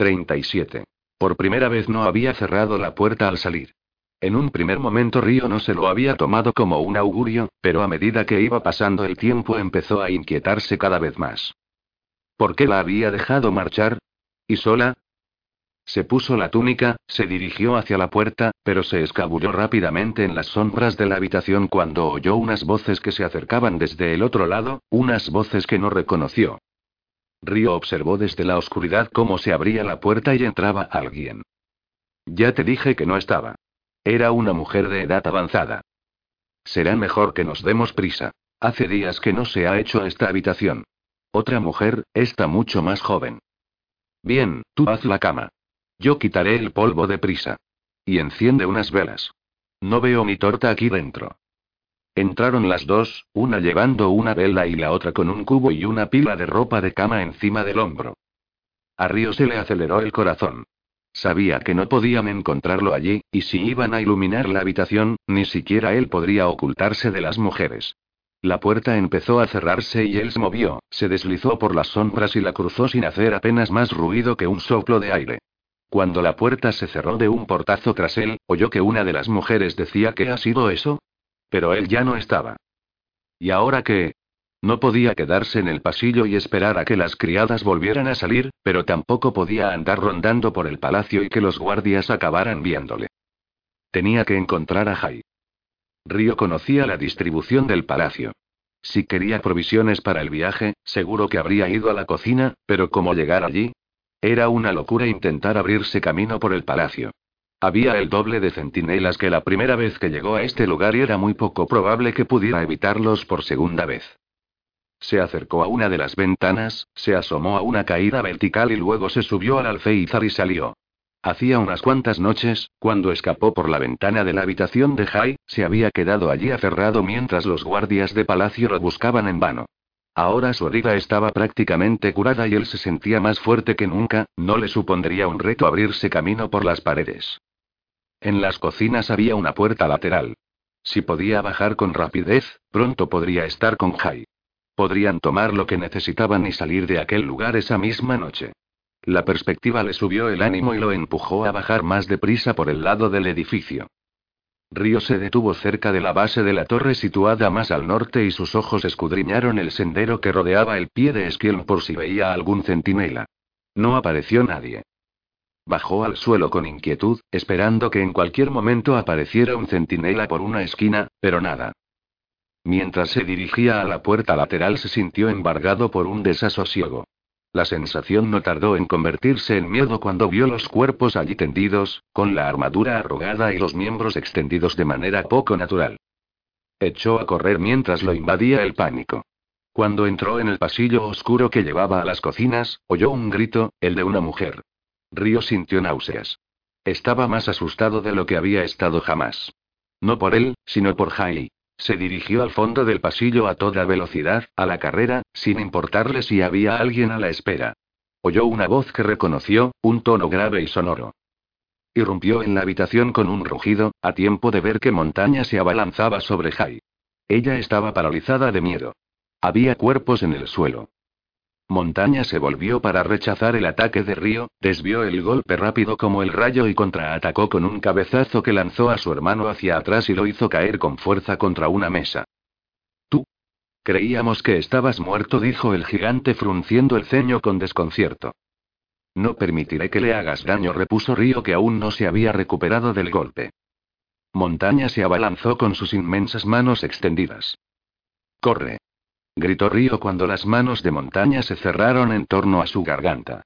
37. Por primera vez no había cerrado la puerta al salir. En un primer momento Río no se lo había tomado como un augurio, pero a medida que iba pasando el tiempo empezó a inquietarse cada vez más. ¿Por qué la había dejado marchar? ¿Y sola? Se puso la túnica, se dirigió hacia la puerta, pero se escabulló rápidamente en las sombras de la habitación cuando oyó unas voces que se acercaban desde el otro lado, unas voces que no reconoció. Río observó desde la oscuridad cómo se abría la puerta y entraba alguien. Ya te dije que no estaba. Era una mujer de edad avanzada. Será mejor que nos demos prisa. Hace días que no se ha hecho esta habitación. Otra mujer, esta mucho más joven. Bien, tú haz la cama. Yo quitaré el polvo de prisa. Y enciende unas velas. No veo mi torta aquí dentro. Entraron las dos, una llevando una vela y la otra con un cubo y una pila de ropa de cama encima del hombro. A Río se le aceleró el corazón. Sabía que no podían encontrarlo allí, y si iban a iluminar la habitación, ni siquiera él podría ocultarse de las mujeres. La puerta empezó a cerrarse y él se movió, se deslizó por las sombras y la cruzó sin hacer apenas más ruido que un soplo de aire. Cuando la puerta se cerró de un portazo tras él, oyó que una de las mujeres decía que ha sido eso. Pero él ya no estaba. ¿Y ahora qué? No podía quedarse en el pasillo y esperar a que las criadas volvieran a salir, pero tampoco podía andar rondando por el palacio y que los guardias acabaran viéndole. Tenía que encontrar a Jai. Río conocía la distribución del palacio. Si quería provisiones para el viaje, seguro que habría ido a la cocina, pero ¿cómo llegar allí? Era una locura intentar abrirse camino por el palacio. Había el doble de centinelas que la primera vez que llegó a este lugar y era muy poco probable que pudiera evitarlos por segunda vez. Se acercó a una de las ventanas, se asomó a una caída vertical y luego se subió al alféizar y salió. Hacía unas cuantas noches, cuando escapó por la ventana de la habitación de Jai, se había quedado allí aferrado mientras los guardias de palacio lo buscaban en vano. Ahora su herida estaba prácticamente curada y él se sentía más fuerte que nunca, no le supondría un reto abrirse camino por las paredes. En las cocinas había una puerta lateral. Si podía bajar con rapidez, pronto podría estar con Jai. Podrían tomar lo que necesitaban y salir de aquel lugar esa misma noche. La perspectiva le subió el ánimo y lo empujó a bajar más deprisa por el lado del edificio. Río se detuvo cerca de la base de la torre situada más al norte y sus ojos escudriñaron el sendero que rodeaba el pie de Esquiel por si veía algún centinela. No apareció nadie. Bajó al suelo con inquietud, esperando que en cualquier momento apareciera un centinela por una esquina, pero nada. Mientras se dirigía a la puerta lateral se sintió embargado por un desasosiego. La sensación no tardó en convertirse en miedo cuando vio los cuerpos allí tendidos, con la armadura arrugada y los miembros extendidos de manera poco natural. Echó a correr mientras lo invadía el pánico. Cuando entró en el pasillo oscuro que llevaba a las cocinas, oyó un grito, el de una mujer. Río sintió náuseas. Estaba más asustado de lo que había estado jamás. No por él, sino por Jai. Se dirigió al fondo del pasillo a toda velocidad, a la carrera, sin importarle si había alguien a la espera. Oyó una voz que reconoció, un tono grave y sonoro. Irrumpió en la habitación con un rugido, a tiempo de ver que Montaña se abalanzaba sobre Jai. Ella estaba paralizada de miedo. Había cuerpos en el suelo. Montaña se volvió para rechazar el ataque de Río, desvió el golpe rápido como el rayo y contraatacó con un cabezazo que lanzó a su hermano hacia atrás y lo hizo caer con fuerza contra una mesa. Tú. Creíamos que estabas muerto, dijo el gigante frunciendo el ceño con desconcierto. No permitiré que le hagas daño, repuso Río que aún no se había recuperado del golpe. Montaña se abalanzó con sus inmensas manos extendidas. Corre gritó Río cuando las manos de montaña se cerraron en torno a su garganta.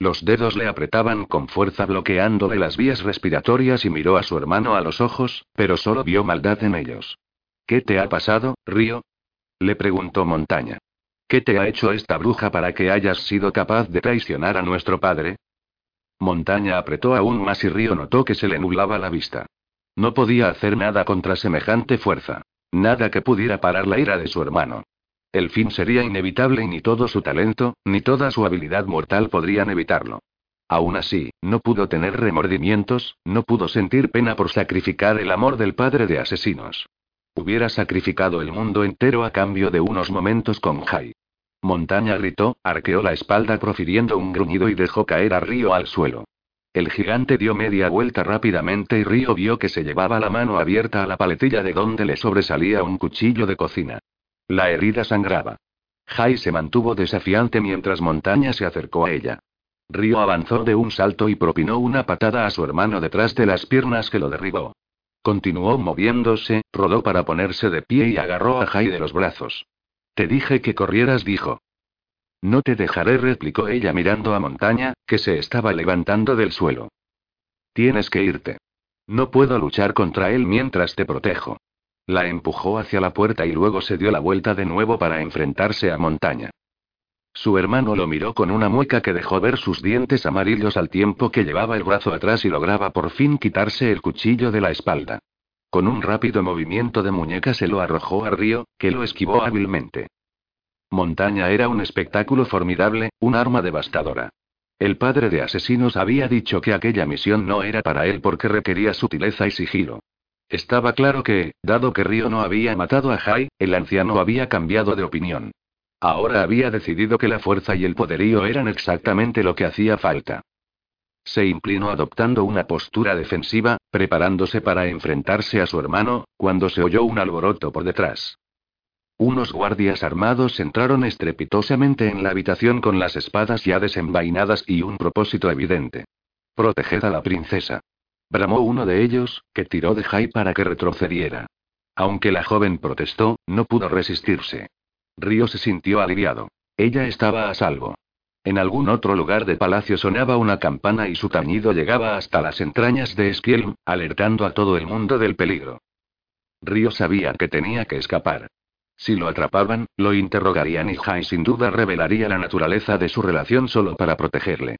Los dedos le apretaban con fuerza bloqueándole las vías respiratorias y miró a su hermano a los ojos, pero solo vio maldad en ellos. ¿Qué te ha pasado, Río? le preguntó Montaña. ¿Qué te ha hecho esta bruja para que hayas sido capaz de traicionar a nuestro padre? Montaña apretó aún más y Río notó que se le nublaba la vista. No podía hacer nada contra semejante fuerza. Nada que pudiera parar la ira de su hermano. El fin sería inevitable y ni todo su talento, ni toda su habilidad mortal podrían evitarlo. Aún así, no pudo tener remordimientos, no pudo sentir pena por sacrificar el amor del padre de asesinos. Hubiera sacrificado el mundo entero a cambio de unos momentos con Jai. Montaña gritó, arqueó la espalda profiriendo un gruñido y dejó caer a Río al suelo. El gigante dio media vuelta rápidamente y Río vio que se llevaba la mano abierta a la paletilla de donde le sobresalía un cuchillo de cocina. La herida sangraba. Jai se mantuvo desafiante mientras Montaña se acercó a ella. Río avanzó de un salto y propinó una patada a su hermano detrás de las piernas que lo derribó. Continuó moviéndose, rodó para ponerse de pie y agarró a Jai de los brazos. Te dije que corrieras, dijo. No te dejaré, replicó ella mirando a Montaña, que se estaba levantando del suelo. Tienes que irte. No puedo luchar contra él mientras te protejo. La empujó hacia la puerta y luego se dio la vuelta de nuevo para enfrentarse a Montaña. Su hermano lo miró con una mueca que dejó ver sus dientes amarillos al tiempo que llevaba el brazo atrás y lograba por fin quitarse el cuchillo de la espalda. Con un rápido movimiento de muñeca se lo arrojó a Río, que lo esquivó hábilmente. Montaña era un espectáculo formidable, un arma devastadora. El padre de asesinos había dicho que aquella misión no era para él porque requería sutileza y sigilo. Estaba claro que, dado que Río no había matado a Jai, el anciano había cambiado de opinión. Ahora había decidido que la fuerza y el poderío eran exactamente lo que hacía falta. Se inclinó adoptando una postura defensiva, preparándose para enfrentarse a su hermano, cuando se oyó un alboroto por detrás. Unos guardias armados entraron estrepitosamente en la habitación con las espadas ya desenvainadas y un propósito evidente. Proteged a la princesa. Bramó uno de ellos, que tiró de Jai para que retrocediera. Aunque la joven protestó, no pudo resistirse. Río se sintió aliviado. Ella estaba a salvo. En algún otro lugar del palacio sonaba una campana y su tañido llegaba hasta las entrañas de Esquiel, alertando a todo el mundo del peligro. Río sabía que tenía que escapar. Si lo atrapaban, lo interrogarían y Jai sin duda revelaría la naturaleza de su relación solo para protegerle.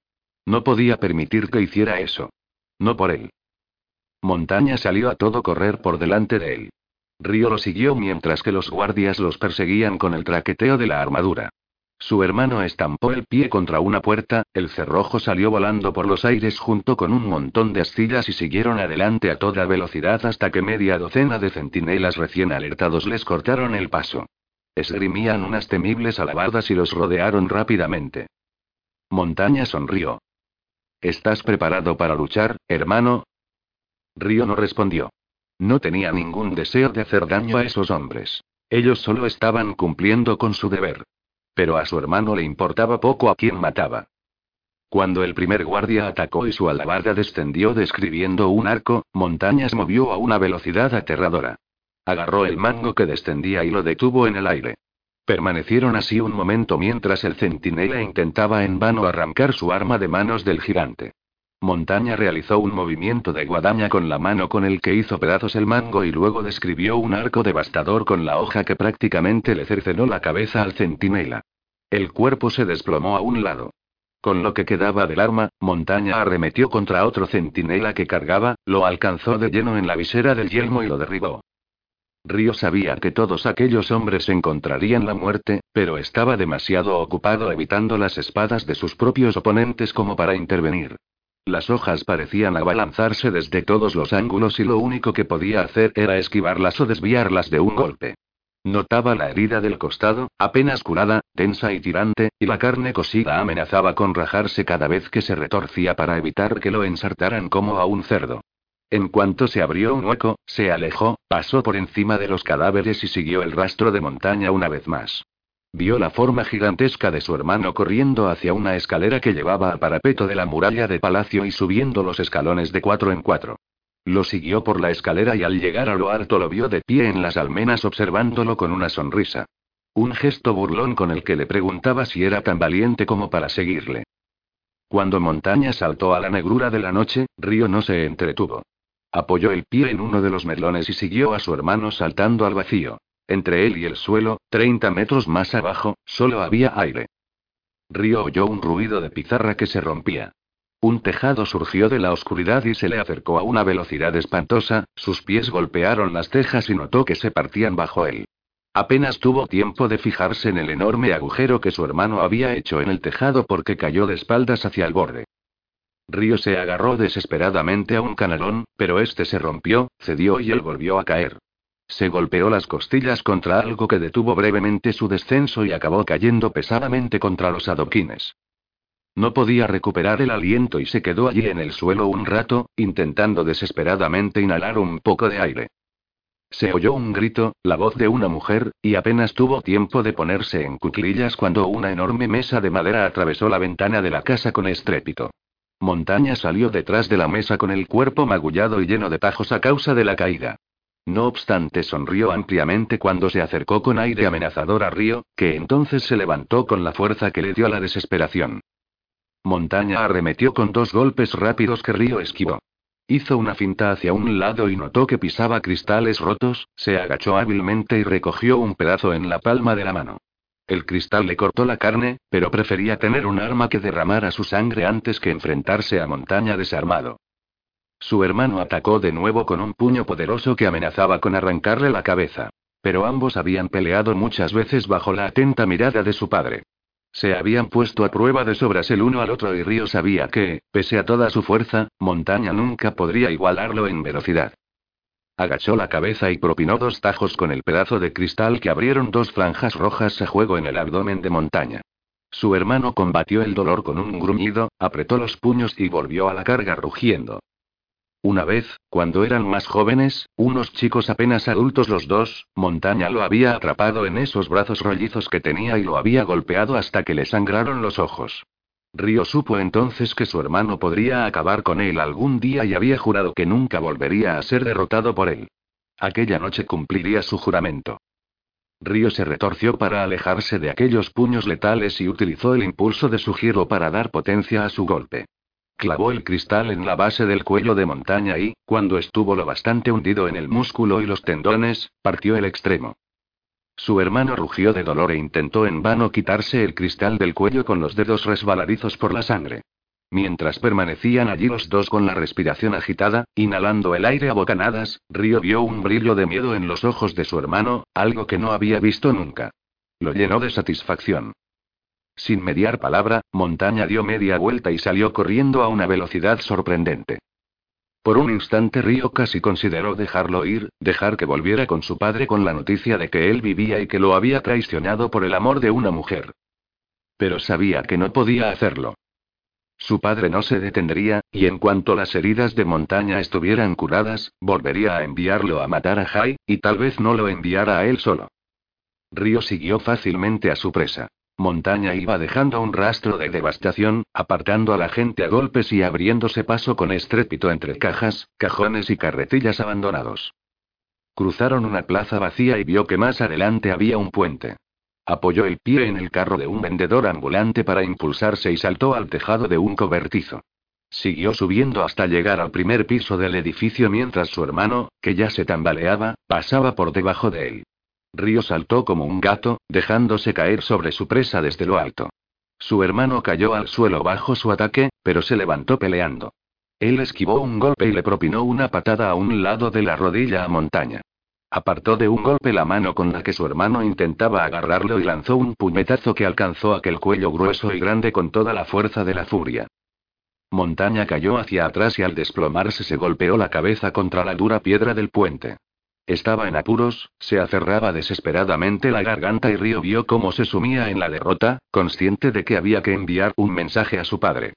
No podía permitir que hiciera eso. No por él. Montaña salió a todo correr por delante de él. Río lo siguió mientras que los guardias los perseguían con el traqueteo de la armadura. Su hermano estampó el pie contra una puerta, el cerrojo salió volando por los aires junto con un montón de astillas y siguieron adelante a toda velocidad hasta que media docena de centinelas recién alertados les cortaron el paso. Esgrimían unas temibles alabardas y los rodearon rápidamente. Montaña sonrió. ¿Estás preparado para luchar, hermano? Río no respondió. No tenía ningún deseo de hacer daño a esos hombres. Ellos solo estaban cumpliendo con su deber. Pero a su hermano le importaba poco a quien mataba. Cuando el primer guardia atacó y su alabarda descendió describiendo un arco, Montañas movió a una velocidad aterradora. Agarró el mango que descendía y lo detuvo en el aire. Permanecieron así un momento mientras el centinela intentaba en vano arrancar su arma de manos del gigante. Montaña realizó un movimiento de guadaña con la mano con el que hizo pedazos el mango y luego describió un arco devastador con la hoja que prácticamente le cercenó la cabeza al centinela. El cuerpo se desplomó a un lado. Con lo que quedaba del arma, Montaña arremetió contra otro centinela que cargaba, lo alcanzó de lleno en la visera del yelmo y lo derribó. Río sabía que todos aquellos hombres encontrarían la muerte, pero estaba demasiado ocupado evitando las espadas de sus propios oponentes como para intervenir. Las hojas parecían abalanzarse desde todos los ángulos y lo único que podía hacer era esquivarlas o desviarlas de un golpe. Notaba la herida del costado, apenas curada, tensa y tirante, y la carne cosida amenazaba con rajarse cada vez que se retorcía para evitar que lo ensartaran como a un cerdo. En cuanto se abrió un hueco, se alejó, pasó por encima de los cadáveres y siguió el rastro de montaña una vez más. Vio la forma gigantesca de su hermano corriendo hacia una escalera que llevaba al parapeto de la muralla de palacio y subiendo los escalones de cuatro en cuatro. Lo siguió por la escalera y al llegar a lo alto lo vio de pie en las almenas observándolo con una sonrisa. Un gesto burlón con el que le preguntaba si era tan valiente como para seguirle. Cuando Montaña saltó a la negrura de la noche, Río no se entretuvo. Apoyó el pie en uno de los medlones y siguió a su hermano saltando al vacío. Entre él y el suelo, 30 metros más abajo, solo había aire. Río oyó un ruido de pizarra que se rompía. Un tejado surgió de la oscuridad y se le acercó a una velocidad espantosa, sus pies golpearon las tejas y notó que se partían bajo él. Apenas tuvo tiempo de fijarse en el enorme agujero que su hermano había hecho en el tejado porque cayó de espaldas hacia el borde. Río se agarró desesperadamente a un canalón, pero este se rompió, cedió y él volvió a caer. Se golpeó las costillas contra algo que detuvo brevemente su descenso y acabó cayendo pesadamente contra los adoquines. No podía recuperar el aliento y se quedó allí en el suelo un rato, intentando desesperadamente inhalar un poco de aire. Se oyó un grito, la voz de una mujer, y apenas tuvo tiempo de ponerse en cuclillas cuando una enorme mesa de madera atravesó la ventana de la casa con estrépito. Montaña salió detrás de la mesa con el cuerpo magullado y lleno de tajos a causa de la caída. No obstante, sonrió ampliamente cuando se acercó con aire amenazador a Río, que entonces se levantó con la fuerza que le dio la desesperación. Montaña arremetió con dos golpes rápidos que Río esquivó. Hizo una finta hacia un lado y notó que pisaba cristales rotos, se agachó hábilmente y recogió un pedazo en la palma de la mano. El cristal le cortó la carne, pero prefería tener un arma que derramara su sangre antes que enfrentarse a Montaña desarmado. Su hermano atacó de nuevo con un puño poderoso que amenazaba con arrancarle la cabeza. Pero ambos habían peleado muchas veces bajo la atenta mirada de su padre. Se habían puesto a prueba de sobras el uno al otro y Río sabía que, pese a toda su fuerza, Montaña nunca podría igualarlo en velocidad. Agachó la cabeza y propinó dos tajos con el pedazo de cristal que abrieron dos franjas rojas a juego en el abdomen de Montaña. Su hermano combatió el dolor con un gruñido, apretó los puños y volvió a la carga rugiendo. Una vez, cuando eran más jóvenes, unos chicos apenas adultos los dos, Montaña lo había atrapado en esos brazos rollizos que tenía y lo había golpeado hasta que le sangraron los ojos. Río supo entonces que su hermano podría acabar con él algún día y había jurado que nunca volvería a ser derrotado por él. Aquella noche cumpliría su juramento. Río se retorció para alejarse de aquellos puños letales y utilizó el impulso de su giro para dar potencia a su golpe. Clavó el cristal en la base del cuello de montaña y, cuando estuvo lo bastante hundido en el músculo y los tendones, partió el extremo. Su hermano rugió de dolor e intentó en vano quitarse el cristal del cuello con los dedos resbaladizos por la sangre. Mientras permanecían allí los dos con la respiración agitada, inhalando el aire a bocanadas, Río vio un brillo de miedo en los ojos de su hermano, algo que no había visto nunca. Lo llenó de satisfacción. Sin mediar palabra, Montaña dio media vuelta y salió corriendo a una velocidad sorprendente. Por un instante Río casi consideró dejarlo ir, dejar que volviera con su padre con la noticia de que él vivía y que lo había traicionado por el amor de una mujer. Pero sabía que no podía hacerlo. Su padre no se detendría, y en cuanto las heridas de montaña estuvieran curadas, volvería a enviarlo a matar a Jai, y tal vez no lo enviara a él solo. Río siguió fácilmente a su presa. Montaña iba dejando un rastro de devastación, apartando a la gente a golpes y abriéndose paso con estrépito entre cajas, cajones y carretillas abandonados. Cruzaron una plaza vacía y vio que más adelante había un puente. Apoyó el pie en el carro de un vendedor ambulante para impulsarse y saltó al tejado de un cobertizo. Siguió subiendo hasta llegar al primer piso del edificio mientras su hermano, que ya se tambaleaba, pasaba por debajo de él. Río saltó como un gato, dejándose caer sobre su presa desde lo alto. Su hermano cayó al suelo bajo su ataque, pero se levantó peleando. Él esquivó un golpe y le propinó una patada a un lado de la rodilla a montaña. Apartó de un golpe la mano con la que su hermano intentaba agarrarlo y lanzó un puñetazo que alcanzó aquel cuello grueso y grande con toda la fuerza de la furia. Montaña cayó hacia atrás y al desplomarse se golpeó la cabeza contra la dura piedra del puente. Estaba en apuros, se aferraba desesperadamente la garganta y Río vio cómo se sumía en la derrota, consciente de que había que enviar un mensaje a su padre.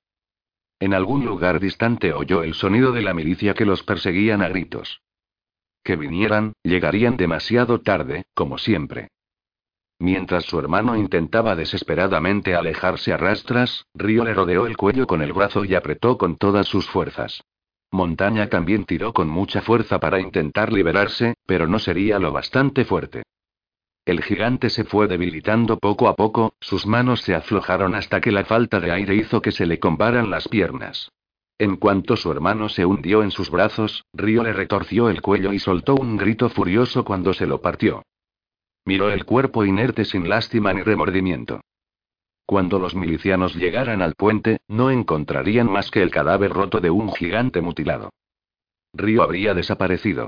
En algún lugar distante oyó el sonido de la milicia que los perseguían a gritos. Que vinieran, llegarían demasiado tarde, como siempre. Mientras su hermano intentaba desesperadamente alejarse a rastras, Río le rodeó el cuello con el brazo y apretó con todas sus fuerzas. Montaña también tiró con mucha fuerza para intentar liberarse, pero no sería lo bastante fuerte. El gigante se fue debilitando poco a poco, sus manos se aflojaron hasta que la falta de aire hizo que se le combaran las piernas. En cuanto su hermano se hundió en sus brazos, Río le retorció el cuello y soltó un grito furioso cuando se lo partió. Miró el cuerpo inerte sin lástima ni remordimiento. Cuando los milicianos llegaran al puente, no encontrarían más que el cadáver roto de un gigante mutilado. Río habría desaparecido.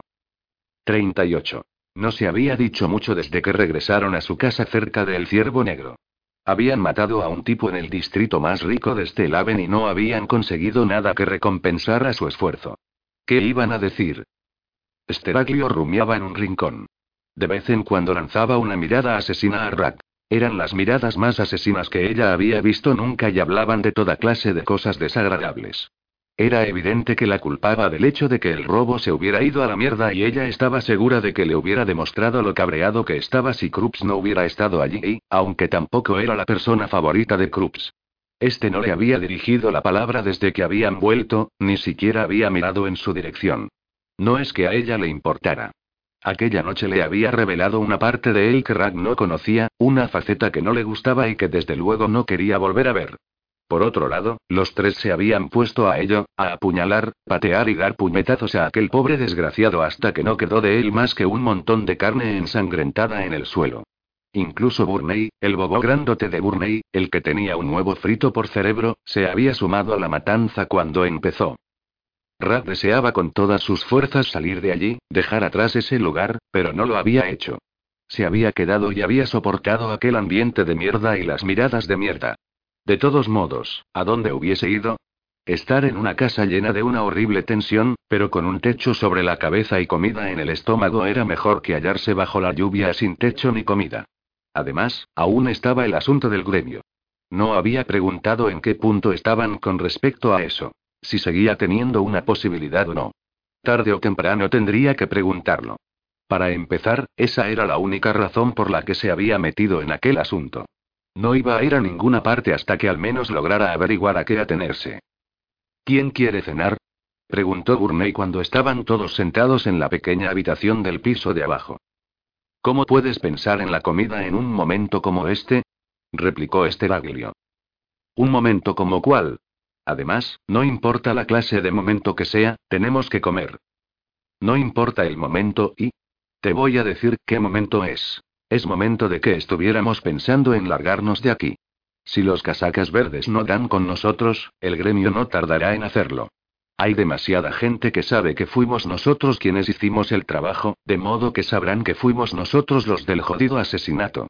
38. No se había dicho mucho desde que regresaron a su casa cerca del Ciervo Negro. Habían matado a un tipo en el distrito más rico de Stelaven y no habían conseguido nada que recompensara su esfuerzo. ¿Qué iban a decir? Steraglio rumiaba en un rincón. De vez en cuando lanzaba una mirada asesina a Rat. Eran las miradas más asesinas que ella había visto nunca y hablaban de toda clase de cosas desagradables. Era evidente que la culpaba del hecho de que el robo se hubiera ido a la mierda y ella estaba segura de que le hubiera demostrado lo cabreado que estaba si Krups no hubiera estado allí, aunque tampoco era la persona favorita de Krups. Este no le había dirigido la palabra desde que habían vuelto, ni siquiera había mirado en su dirección. No es que a ella le importara. Aquella noche le había revelado una parte de él que Rag no conocía, una faceta que no le gustaba y que desde luego no quería volver a ver. Por otro lado, los tres se habían puesto a ello, a apuñalar, patear y dar puñetazos a aquel pobre desgraciado hasta que no quedó de él más que un montón de carne ensangrentada en el suelo. Incluso Burney, el bobo grandote de Burney, el que tenía un nuevo frito por cerebro, se había sumado a la matanza cuando empezó. Rad deseaba con todas sus fuerzas salir de allí, dejar atrás ese lugar, pero no lo había hecho. Se había quedado y había soportado aquel ambiente de mierda y las miradas de mierda. De todos modos, ¿a dónde hubiese ido? Estar en una casa llena de una horrible tensión, pero con un techo sobre la cabeza y comida en el estómago era mejor que hallarse bajo la lluvia sin techo ni comida. Además, aún estaba el asunto del gremio. No había preguntado en qué punto estaban con respecto a eso. Si seguía teniendo una posibilidad o no. Tarde o temprano tendría que preguntarlo. Para empezar, esa era la única razón por la que se había metido en aquel asunto. No iba a ir a ninguna parte hasta que al menos lograra averiguar a qué atenerse. ¿Quién quiere cenar? preguntó Burney cuando estaban todos sentados en la pequeña habitación del piso de abajo. ¿Cómo puedes pensar en la comida en un momento como este? replicó Esteraglio. ¿Un momento como cuál? Además, no importa la clase de momento que sea, tenemos que comer. No importa el momento y... Te voy a decir qué momento es. Es momento de que estuviéramos pensando en largarnos de aquí. Si los casacas verdes no dan con nosotros, el gremio no tardará en hacerlo. Hay demasiada gente que sabe que fuimos nosotros quienes hicimos el trabajo, de modo que sabrán que fuimos nosotros los del jodido asesinato.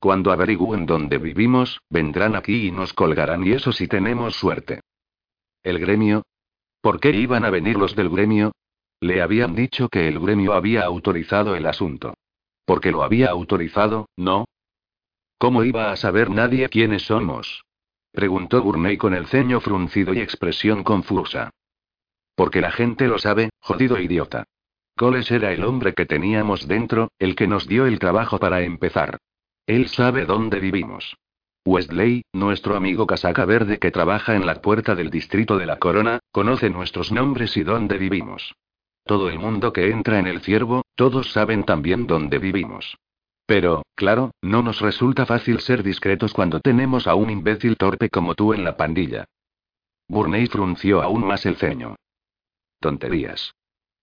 Cuando averigüen dónde vivimos, vendrán aquí y nos colgarán y eso si tenemos suerte. ¿El gremio? ¿Por qué iban a venir los del gremio? Le habían dicho que el gremio había autorizado el asunto. Porque lo había autorizado, ¿no? ¿Cómo iba a saber nadie quiénes somos? Preguntó Burney con el ceño fruncido y expresión confusa. Porque la gente lo sabe, jodido idiota. Coles era el hombre que teníamos dentro, el que nos dio el trabajo para empezar. Él sabe dónde vivimos. Westley, nuestro amigo casaca verde que trabaja en la puerta del distrito de la Corona, conoce nuestros nombres y dónde vivimos. Todo el mundo que entra en el ciervo, todos saben también dónde vivimos. Pero, claro, no nos resulta fácil ser discretos cuando tenemos a un imbécil torpe como tú en la pandilla. Burney frunció aún más el ceño. Tonterías.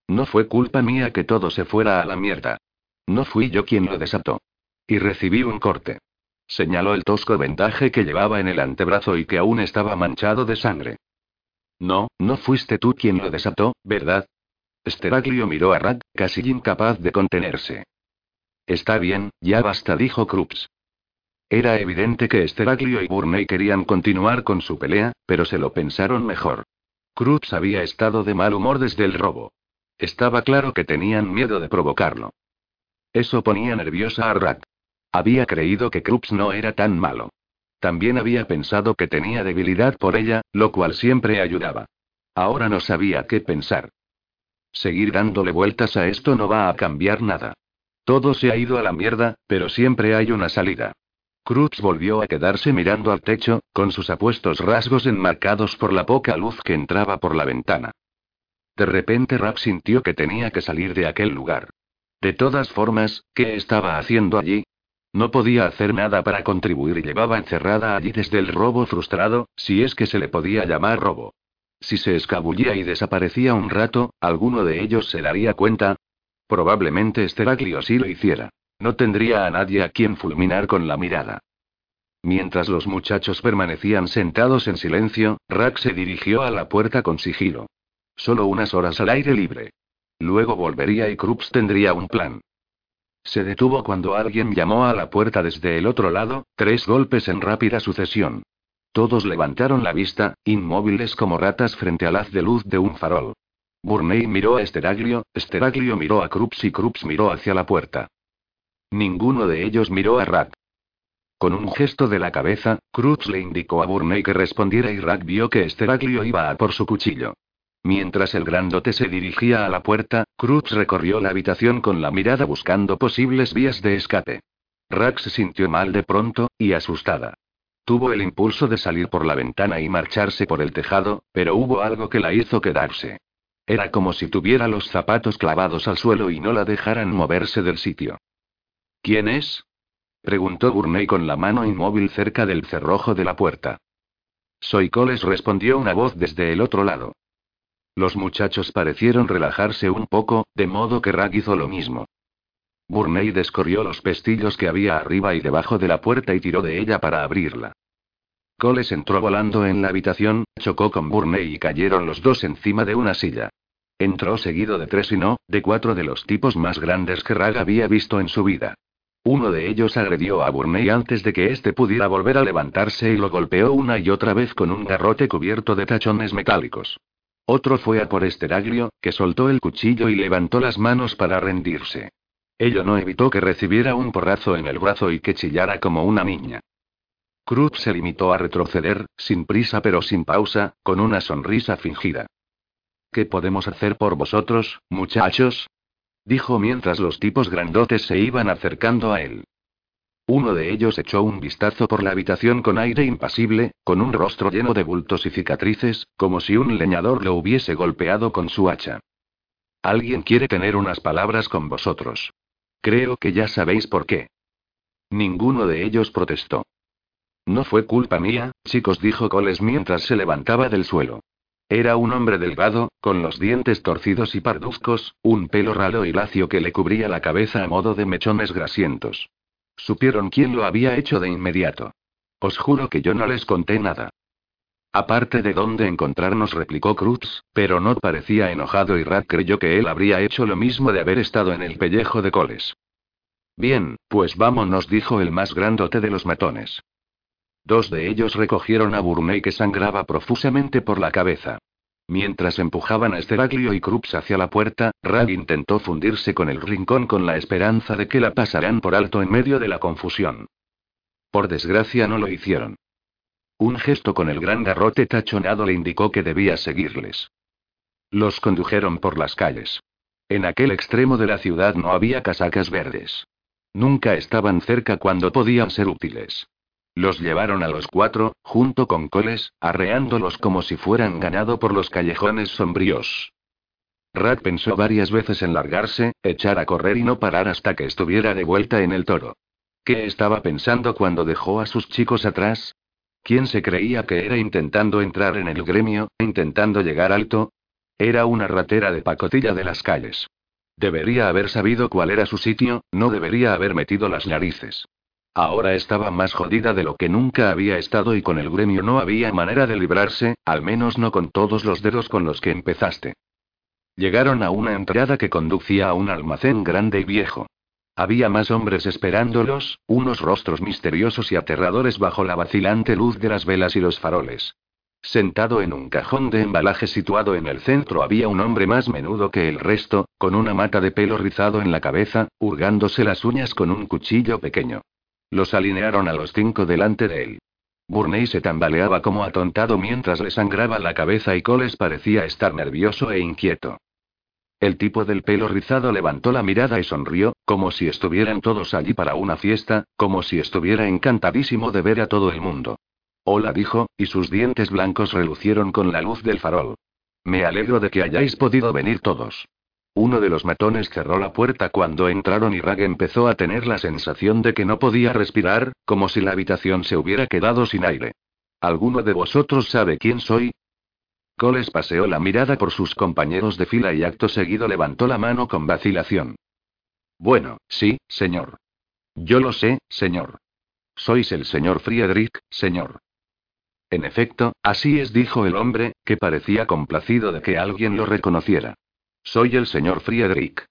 No fue culpa mía que todo se fuera a la mierda. No fui yo quien lo desató. Y recibí un corte. Señaló el tosco vendaje que llevaba en el antebrazo y que aún estaba manchado de sangre. No, no fuiste tú quien lo desató, ¿verdad? Steraglio miró a Rad, casi incapaz de contenerse. Está bien, ya basta, dijo Krups. Era evidente que Steraglio y Burney querían continuar con su pelea, pero se lo pensaron mejor. Krups había estado de mal humor desde el robo. Estaba claro que tenían miedo de provocarlo. Eso ponía nerviosa a Rad. Había creído que Krups no era tan malo. También había pensado que tenía debilidad por ella, lo cual siempre ayudaba. Ahora no sabía qué pensar. Seguir dándole vueltas a esto no va a cambiar nada. Todo se ha ido a la mierda, pero siempre hay una salida. Cruz volvió a quedarse mirando al techo, con sus apuestos rasgos enmarcados por la poca luz que entraba por la ventana. De repente Rap sintió que tenía que salir de aquel lugar. De todas formas, ¿qué estaba haciendo allí? No podía hacer nada para contribuir y llevaba encerrada allí desde el robo frustrado, si es que se le podía llamar robo. Si se escabullía y desaparecía un rato, ¿alguno de ellos se daría cuenta? Probablemente Esteraglio sí lo hiciera. No tendría a nadie a quien fulminar con la mirada. Mientras los muchachos permanecían sentados en silencio, Rack se dirigió a la puerta con sigilo. Solo unas horas al aire libre. Luego volvería y Krups tendría un plan. Se detuvo cuando alguien llamó a la puerta desde el otro lado, tres golpes en rápida sucesión. Todos levantaron la vista, inmóviles como ratas frente al haz de luz de un farol. Burney miró a Esteraglio, Esteraglio miró a Krups y Krups miró hacia la puerta. Ninguno de ellos miró a Rat. Con un gesto de la cabeza, Krups le indicó a Burney que respondiera y Rat vio que Esteraglio iba a por su cuchillo. Mientras el grandote se dirigía a la puerta, Krups recorrió la habitación con la mirada buscando posibles vías de escape. Rat se sintió mal de pronto, y asustada. Tuvo el impulso de salir por la ventana y marcharse por el tejado, pero hubo algo que la hizo quedarse. Era como si tuviera los zapatos clavados al suelo y no la dejaran moverse del sitio. ¿Quién es? preguntó Burney con la mano inmóvil cerca del cerrojo de la puerta. Soy Coles, respondió una voz desde el otro lado. Los muchachos parecieron relajarse un poco, de modo que Rag hizo lo mismo. Burney descorrió los pestillos que había arriba y debajo de la puerta y tiró de ella para abrirla. Coles entró volando en la habitación, chocó con Burney y cayeron los dos encima de una silla. Entró seguido de tres y no, de cuatro de los tipos más grandes que Rag había visto en su vida. Uno de ellos agredió a Burney antes de que éste pudiera volver a levantarse y lo golpeó una y otra vez con un garrote cubierto de tachones metálicos. Otro fue a por Esteraglio, que soltó el cuchillo y levantó las manos para rendirse. Ello no evitó que recibiera un porrazo en el brazo y que chillara como una niña. Cruz se limitó a retroceder, sin prisa pero sin pausa, con una sonrisa fingida. ¿Qué podemos hacer por vosotros, muchachos? dijo mientras los tipos grandotes se iban acercando a él. Uno de ellos echó un vistazo por la habitación con aire impasible, con un rostro lleno de bultos y cicatrices, como si un leñador lo hubiese golpeado con su hacha. Alguien quiere tener unas palabras con vosotros. Creo que ya sabéis por qué. Ninguno de ellos protestó. No fue culpa mía, chicos, dijo Coles mientras se levantaba del suelo. Era un hombre delgado, con los dientes torcidos y parduzcos, un pelo ralo y lacio que le cubría la cabeza a modo de mechones grasientos. Supieron quién lo había hecho de inmediato. Os juro que yo no les conté nada. Aparte de dónde encontrarnos, replicó Cruz, pero no parecía enojado y Rat creyó que él habría hecho lo mismo de haber estado en el pellejo de Coles. Bien, pues vámonos, dijo el más grandote de los matones. Dos de ellos recogieron a Burney que sangraba profusamente por la cabeza. Mientras empujaban a Esteraglio y Krups hacia la puerta, Rag intentó fundirse con el rincón con la esperanza de que la pasarán por alto en medio de la confusión. Por desgracia no lo hicieron. Un gesto con el gran garrote tachonado le indicó que debía seguirles. Los condujeron por las calles. En aquel extremo de la ciudad no había casacas verdes. Nunca estaban cerca cuando podían ser útiles. Los llevaron a los cuatro, junto con Coles, arreándolos como si fueran ganado por los callejones sombríos. Rat pensó varias veces en largarse, echar a correr y no parar hasta que estuviera de vuelta en el toro. ¿Qué estaba pensando cuando dejó a sus chicos atrás? ¿Quién se creía que era intentando entrar en el gremio, intentando llegar alto? Era una ratera de pacotilla de las calles. Debería haber sabido cuál era su sitio, no debería haber metido las narices. Ahora estaba más jodida de lo que nunca había estado y con el gremio no había manera de librarse, al menos no con todos los dedos con los que empezaste. Llegaron a una entrada que conducía a un almacén grande y viejo. Había más hombres esperándolos, unos rostros misteriosos y aterradores bajo la vacilante luz de las velas y los faroles. Sentado en un cajón de embalaje situado en el centro había un hombre más menudo que el resto, con una mata de pelo rizado en la cabeza, hurgándose las uñas con un cuchillo pequeño. Los alinearon a los cinco delante de él. Burney se tambaleaba como atontado mientras le sangraba la cabeza y Coles parecía estar nervioso e inquieto. El tipo del pelo rizado levantó la mirada y sonrió, como si estuvieran todos allí para una fiesta, como si estuviera encantadísimo de ver a todo el mundo. Hola dijo, y sus dientes blancos relucieron con la luz del farol. Me alegro de que hayáis podido venir todos. Uno de los matones cerró la puerta cuando entraron y Rag empezó a tener la sensación de que no podía respirar, como si la habitación se hubiera quedado sin aire. ¿Alguno de vosotros sabe quién soy? Coles paseó la mirada por sus compañeros de fila y acto seguido levantó la mano con vacilación. Bueno, sí, señor. Yo lo sé, señor. Sois el señor Friedrich, señor. En efecto, así es, dijo el hombre, que parecía complacido de que alguien lo reconociera. Soy el señor Friedrich.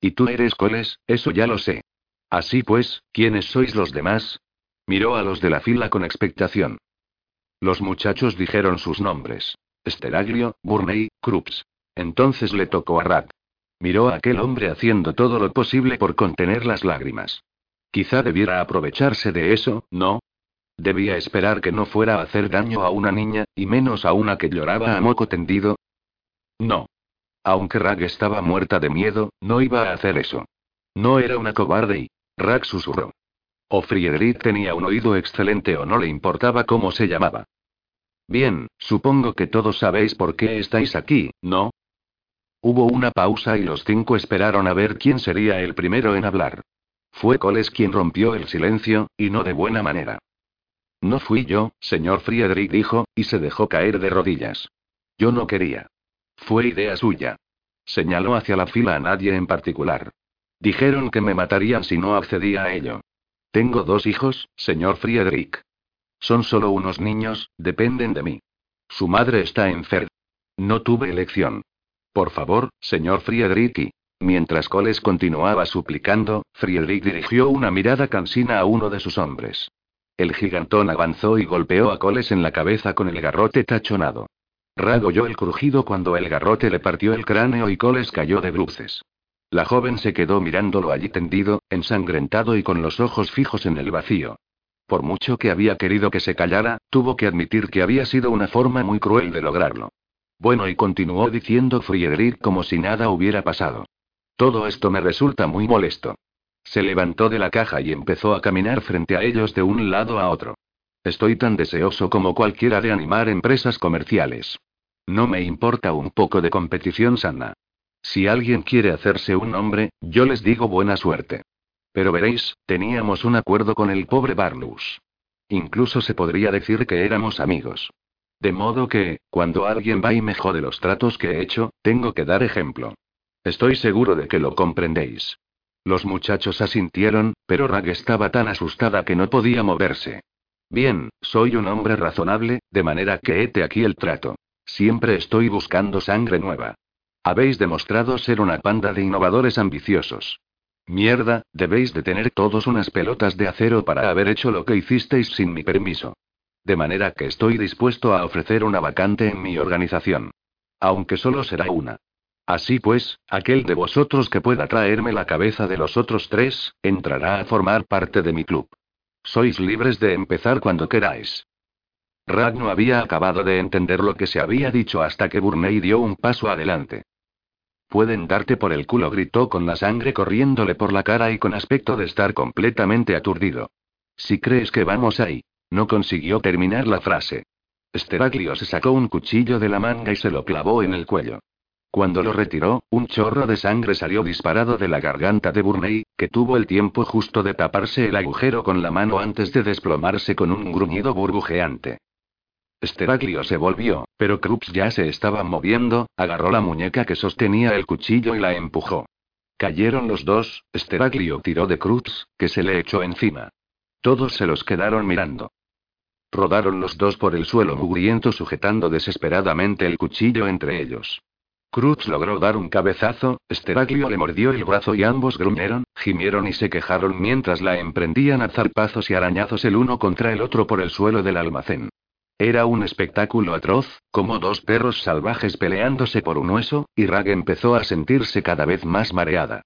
Y tú eres Coles, eso ya lo sé. Así pues, ¿quiénes sois los demás? Miró a los de la fila con expectación. Los muchachos dijeron sus nombres. Esteraglio, Burney, Krups. Entonces le tocó a Rat. Miró a aquel hombre haciendo todo lo posible por contener las lágrimas. Quizá debiera aprovecharse de eso, ¿no? Debía esperar que no fuera a hacer daño a una niña, y menos a una que lloraba a moco tendido. No. Aunque Rag estaba muerta de miedo, no iba a hacer eso. No era una cobarde y... Rag susurró. O Friedrich tenía un oído excelente o no le importaba cómo se llamaba. Bien, supongo que todos sabéis por qué estáis aquí, ¿no? Hubo una pausa y los cinco esperaron a ver quién sería el primero en hablar. Fue Coles quien rompió el silencio, y no de buena manera. No fui yo, señor Friedrich dijo, y se dejó caer de rodillas. Yo no quería. Fue idea suya. Señaló hacia la fila a nadie en particular. Dijeron que me matarían si no accedía a ello. Tengo dos hijos, señor Friedrich. Son solo unos niños, dependen de mí. Su madre está enferma. No tuve elección. Por favor, señor Friedrich. Mientras Coles continuaba suplicando, Friedrich dirigió una mirada cansina a uno de sus hombres. El gigantón avanzó y golpeó a Coles en la cabeza con el garrote tachonado. Rag oyó el crujido cuando el garrote le partió el cráneo y Coles cayó de bruces. La joven se quedó mirándolo allí tendido, ensangrentado y con los ojos fijos en el vacío. Por mucho que había querido que se callara, tuvo que admitir que había sido una forma muy cruel de lograrlo. Bueno, y continuó diciendo Friedrich como si nada hubiera pasado. Todo esto me resulta muy molesto. Se levantó de la caja y empezó a caminar frente a ellos de un lado a otro. Estoy tan deseoso como cualquiera de animar empresas comerciales. No me importa un poco de competición sana. Si alguien quiere hacerse un nombre, yo les digo buena suerte. Pero veréis, teníamos un acuerdo con el pobre Barlus. Incluso se podría decir que éramos amigos. De modo que, cuando alguien va y me jode los tratos que he hecho, tengo que dar ejemplo. Estoy seguro de que lo comprendéis. Los muchachos asintieron, pero Rag estaba tan asustada que no podía moverse. Bien, soy un hombre razonable, de manera que hete aquí el trato. Siempre estoy buscando sangre nueva. Habéis demostrado ser una panda de innovadores ambiciosos. Mierda, debéis de tener todos unas pelotas de acero para haber hecho lo que hicisteis sin mi permiso. De manera que estoy dispuesto a ofrecer una vacante en mi organización. Aunque solo será una. Así pues, aquel de vosotros que pueda traerme la cabeza de los otros tres, entrará a formar parte de mi club. Sois libres de empezar cuando queráis. Rag no había acabado de entender lo que se había dicho hasta que Burney dio un paso adelante. Pueden darte por el culo, gritó con la sangre corriéndole por la cara y con aspecto de estar completamente aturdido. Si crees que vamos ahí. No consiguió terminar la frase. Steraglio se sacó un cuchillo de la manga y se lo clavó en el cuello. Cuando lo retiró, un chorro de sangre salió disparado de la garganta de Burney, que tuvo el tiempo justo de taparse el agujero con la mano antes de desplomarse con un gruñido burbujeante. Steraglio se volvió, pero Krups ya se estaba moviendo, agarró la muñeca que sostenía el cuchillo y la empujó. Cayeron los dos, Steraglio tiró de Krups, que se le echó encima. Todos se los quedaron mirando. Rodaron los dos por el suelo mugriento sujetando desesperadamente el cuchillo entre ellos. Cruz logró dar un cabezazo, Steraglio le mordió el brazo y ambos gruñeron, gimieron y se quejaron mientras la emprendían a zarpazos y arañazos el uno contra el otro por el suelo del almacén. Era un espectáculo atroz, como dos perros salvajes peleándose por un hueso, y Rag empezó a sentirse cada vez más mareada.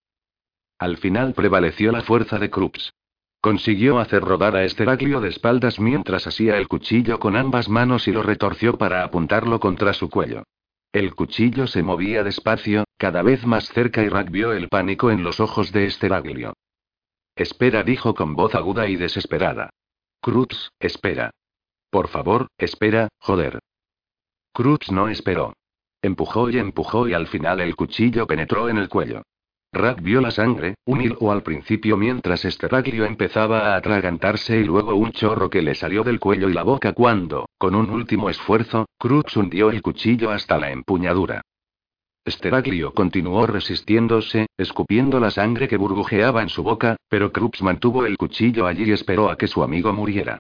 Al final prevaleció la fuerza de Krups. Consiguió hacer rodar a Steraglio de espaldas mientras asía el cuchillo con ambas manos y lo retorció para apuntarlo contra su cuello. El cuchillo se movía despacio, cada vez más cerca y Rack vio el pánico en los ojos de Esteraglio. Espera, dijo con voz aguda y desesperada. Cruz, espera. Por favor, espera, joder. Cruz no esperó. Empujó y empujó y al final el cuchillo penetró en el cuello. Rat vio la sangre, un hilo al principio mientras Esteraglio empezaba a atragantarse y luego un chorro que le salió del cuello y la boca cuando, con un último esfuerzo, Cruz hundió el cuchillo hasta la empuñadura. Esteraglio continuó resistiéndose, escupiendo la sangre que burbujeaba en su boca, pero Cruz mantuvo el cuchillo allí y esperó a que su amigo muriera.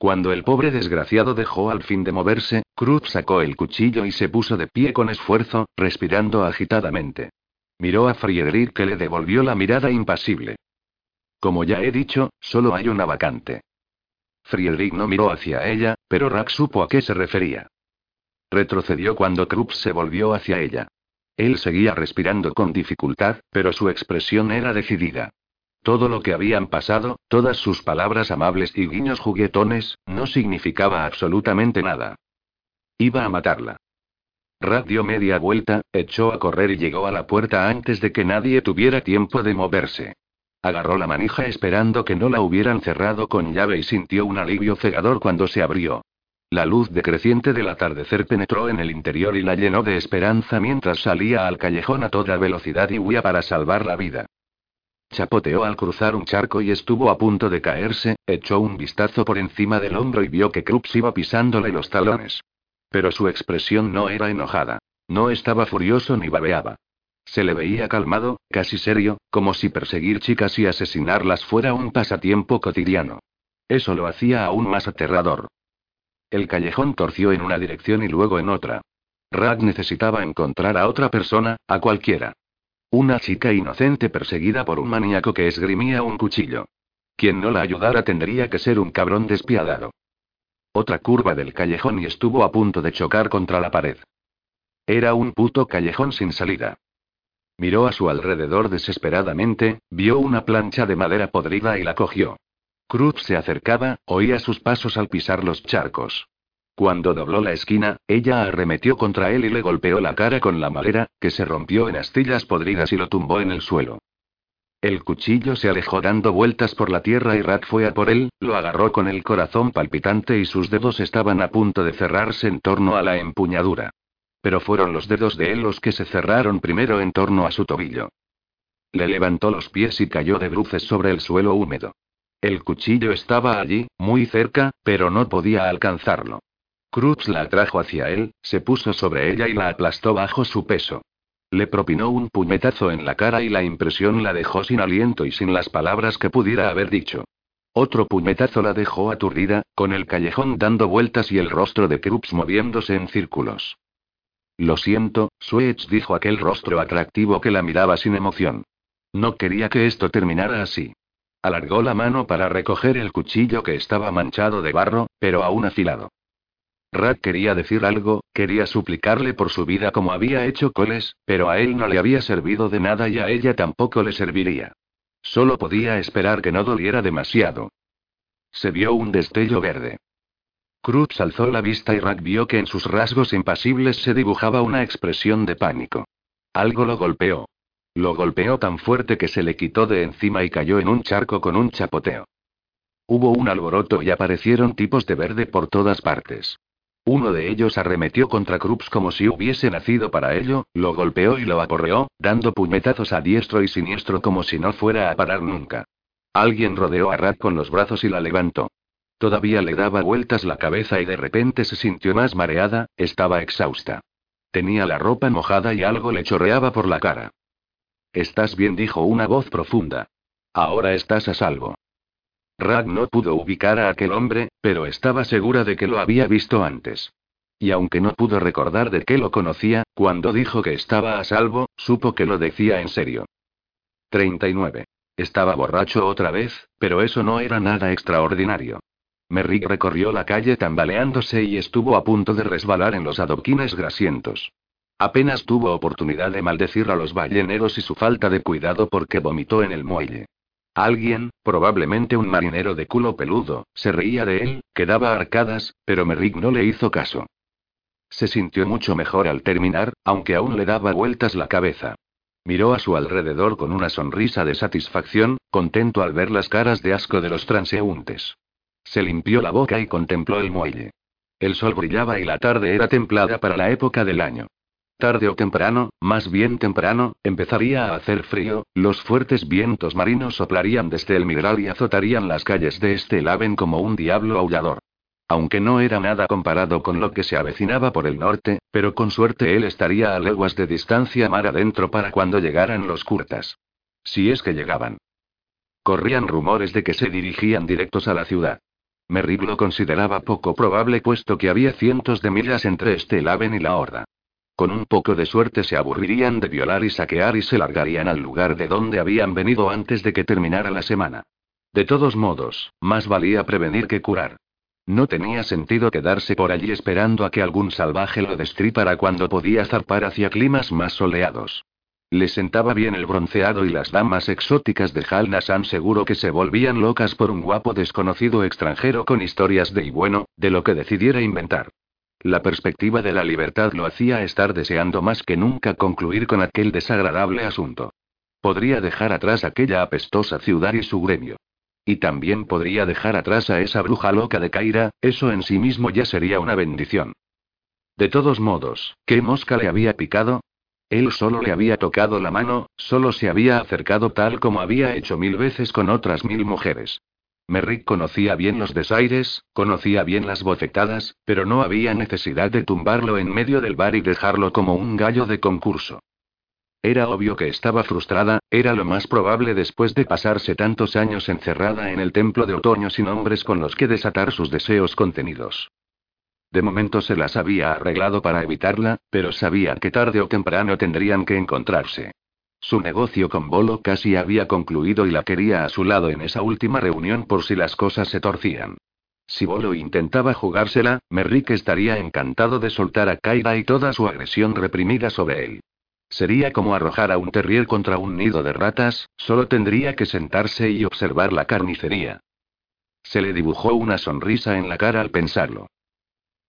Cuando el pobre desgraciado dejó al fin de moverse, Cruz sacó el cuchillo y se puso de pie con esfuerzo, respirando agitadamente. Miró a Friedrich que le devolvió la mirada impasible. Como ya he dicho, solo hay una vacante. Friedrich no miró hacia ella, pero Rack supo a qué se refería. Retrocedió cuando Krupp se volvió hacia ella. Él seguía respirando con dificultad, pero su expresión era decidida. Todo lo que habían pasado, todas sus palabras amables y guiños juguetones, no significaba absolutamente nada. Iba a matarla. Rat dio media vuelta, echó a correr y llegó a la puerta antes de que nadie tuviera tiempo de moverse. Agarró la manija esperando que no la hubieran cerrado con llave y sintió un alivio cegador cuando se abrió. La luz decreciente del atardecer penetró en el interior y la llenó de esperanza mientras salía al callejón a toda velocidad y huía para salvar la vida. Chapoteó al cruzar un charco y estuvo a punto de caerse, echó un vistazo por encima del hombro y vio que Krups iba pisándole los talones. Pero su expresión no era enojada. No estaba furioso ni babeaba. Se le veía calmado, casi serio, como si perseguir chicas y asesinarlas fuera un pasatiempo cotidiano. Eso lo hacía aún más aterrador. El callejón torció en una dirección y luego en otra. Rag necesitaba encontrar a otra persona, a cualquiera. Una chica inocente perseguida por un maníaco que esgrimía un cuchillo. Quien no la ayudara tendría que ser un cabrón despiadado. Otra curva del callejón y estuvo a punto de chocar contra la pared. Era un puto callejón sin salida. Miró a su alrededor desesperadamente, vio una plancha de madera podrida y la cogió. Cruz se acercaba, oía sus pasos al pisar los charcos. Cuando dobló la esquina, ella arremetió contra él y le golpeó la cara con la madera, que se rompió en astillas podridas y lo tumbó en el suelo. El cuchillo se alejó dando vueltas por la tierra y Rat fue a por él, lo agarró con el corazón palpitante y sus dedos estaban a punto de cerrarse en torno a la empuñadura. Pero fueron los dedos de él los que se cerraron primero en torno a su tobillo. Le levantó los pies y cayó de bruces sobre el suelo húmedo. El cuchillo estaba allí, muy cerca, pero no podía alcanzarlo. Cruz la atrajo hacia él, se puso sobre ella y la aplastó bajo su peso. Le propinó un puñetazo en la cara y la impresión la dejó sin aliento y sin las palabras que pudiera haber dicho. Otro puñetazo la dejó aturdida, con el callejón dando vueltas y el rostro de Krups moviéndose en círculos. Lo siento, Switch dijo aquel rostro atractivo que la miraba sin emoción. No quería que esto terminara así. Alargó la mano para recoger el cuchillo que estaba manchado de barro, pero aún afilado. Rat quería decir algo, quería suplicarle por su vida como había hecho Coles, pero a él no le había servido de nada y a ella tampoco le serviría. Solo podía esperar que no doliera demasiado. Se vio un destello verde. Cruz alzó la vista y Rack vio que en sus rasgos impasibles se dibujaba una expresión de pánico. Algo lo golpeó. Lo golpeó tan fuerte que se le quitó de encima y cayó en un charco con un chapoteo. Hubo un alboroto y aparecieron tipos de verde por todas partes. Uno de ellos arremetió contra Krups como si hubiese nacido para ello, lo golpeó y lo aporreó, dando puñetazos a diestro y siniestro como si no fuera a parar nunca. Alguien rodeó a Rat con los brazos y la levantó. Todavía le daba vueltas la cabeza y de repente se sintió más mareada, estaba exhausta. Tenía la ropa mojada y algo le chorreaba por la cara. Estás bien, dijo una voz profunda. Ahora estás a salvo. Rag no pudo ubicar a aquel hombre, pero estaba segura de que lo había visto antes. Y aunque no pudo recordar de qué lo conocía, cuando dijo que estaba a salvo, supo que lo decía en serio. 39. Estaba borracho otra vez, pero eso no era nada extraordinario. Merrick recorrió la calle tambaleándose y estuvo a punto de resbalar en los adoquines grasientos. Apenas tuvo oportunidad de maldecir a los balleneros y su falta de cuidado porque vomitó en el muelle. Alguien, probablemente un marinero de culo peludo, se reía de él, que daba arcadas, pero Merrick no le hizo caso. Se sintió mucho mejor al terminar, aunque aún le daba vueltas la cabeza. Miró a su alrededor con una sonrisa de satisfacción, contento al ver las caras de asco de los transeúntes. Se limpió la boca y contempló el muelle. El sol brillaba y la tarde era templada para la época del año. Tarde o temprano, más bien temprano, empezaría a hacer frío, los fuertes vientos marinos soplarían desde el Migral y azotarían las calles de este Laven como un diablo aullador. Aunque no era nada comparado con lo que se avecinaba por el norte, pero con suerte él estaría a leguas de distancia mar adentro para cuando llegaran los curtas. Si es que llegaban. Corrían rumores de que se dirigían directos a la ciudad. Merrick lo consideraba poco probable puesto que había cientos de millas entre este Laven y la Horda. Con un poco de suerte se aburrirían de violar y saquear y se largarían al lugar de donde habían venido antes de que terminara la semana. De todos modos, más valía prevenir que curar. No tenía sentido quedarse por allí esperando a que algún salvaje lo destripara cuando podía zarpar hacia climas más soleados. Le sentaba bien el bronceado y las damas exóticas de Halnasan seguro que se volvían locas por un guapo desconocido extranjero con historias de y bueno, de lo que decidiera inventar. La perspectiva de la libertad lo hacía estar deseando más que nunca concluir con aquel desagradable asunto. Podría dejar atrás aquella apestosa ciudad y su gremio. Y también podría dejar atrás a esa bruja loca de Kaira, eso en sí mismo ya sería una bendición. De todos modos, ¿qué mosca le había picado? Él solo le había tocado la mano, solo se había acercado tal como había hecho mil veces con otras mil mujeres. Merrick conocía bien los desaires, conocía bien las bofetadas, pero no había necesidad de tumbarlo en medio del bar y dejarlo como un gallo de concurso. Era obvio que estaba frustrada, era lo más probable después de pasarse tantos años encerrada en el templo de otoño sin hombres con los que desatar sus deseos contenidos. De momento se las había arreglado para evitarla, pero sabía que tarde o temprano tendrían que encontrarse. Su negocio con Bolo casi había concluido y la quería a su lado en esa última reunión por si las cosas se torcían. Si Bolo intentaba jugársela, Merrick estaría encantado de soltar a Kaira y toda su agresión reprimida sobre él. Sería como arrojar a un terrier contra un nido de ratas, solo tendría que sentarse y observar la carnicería. Se le dibujó una sonrisa en la cara al pensarlo.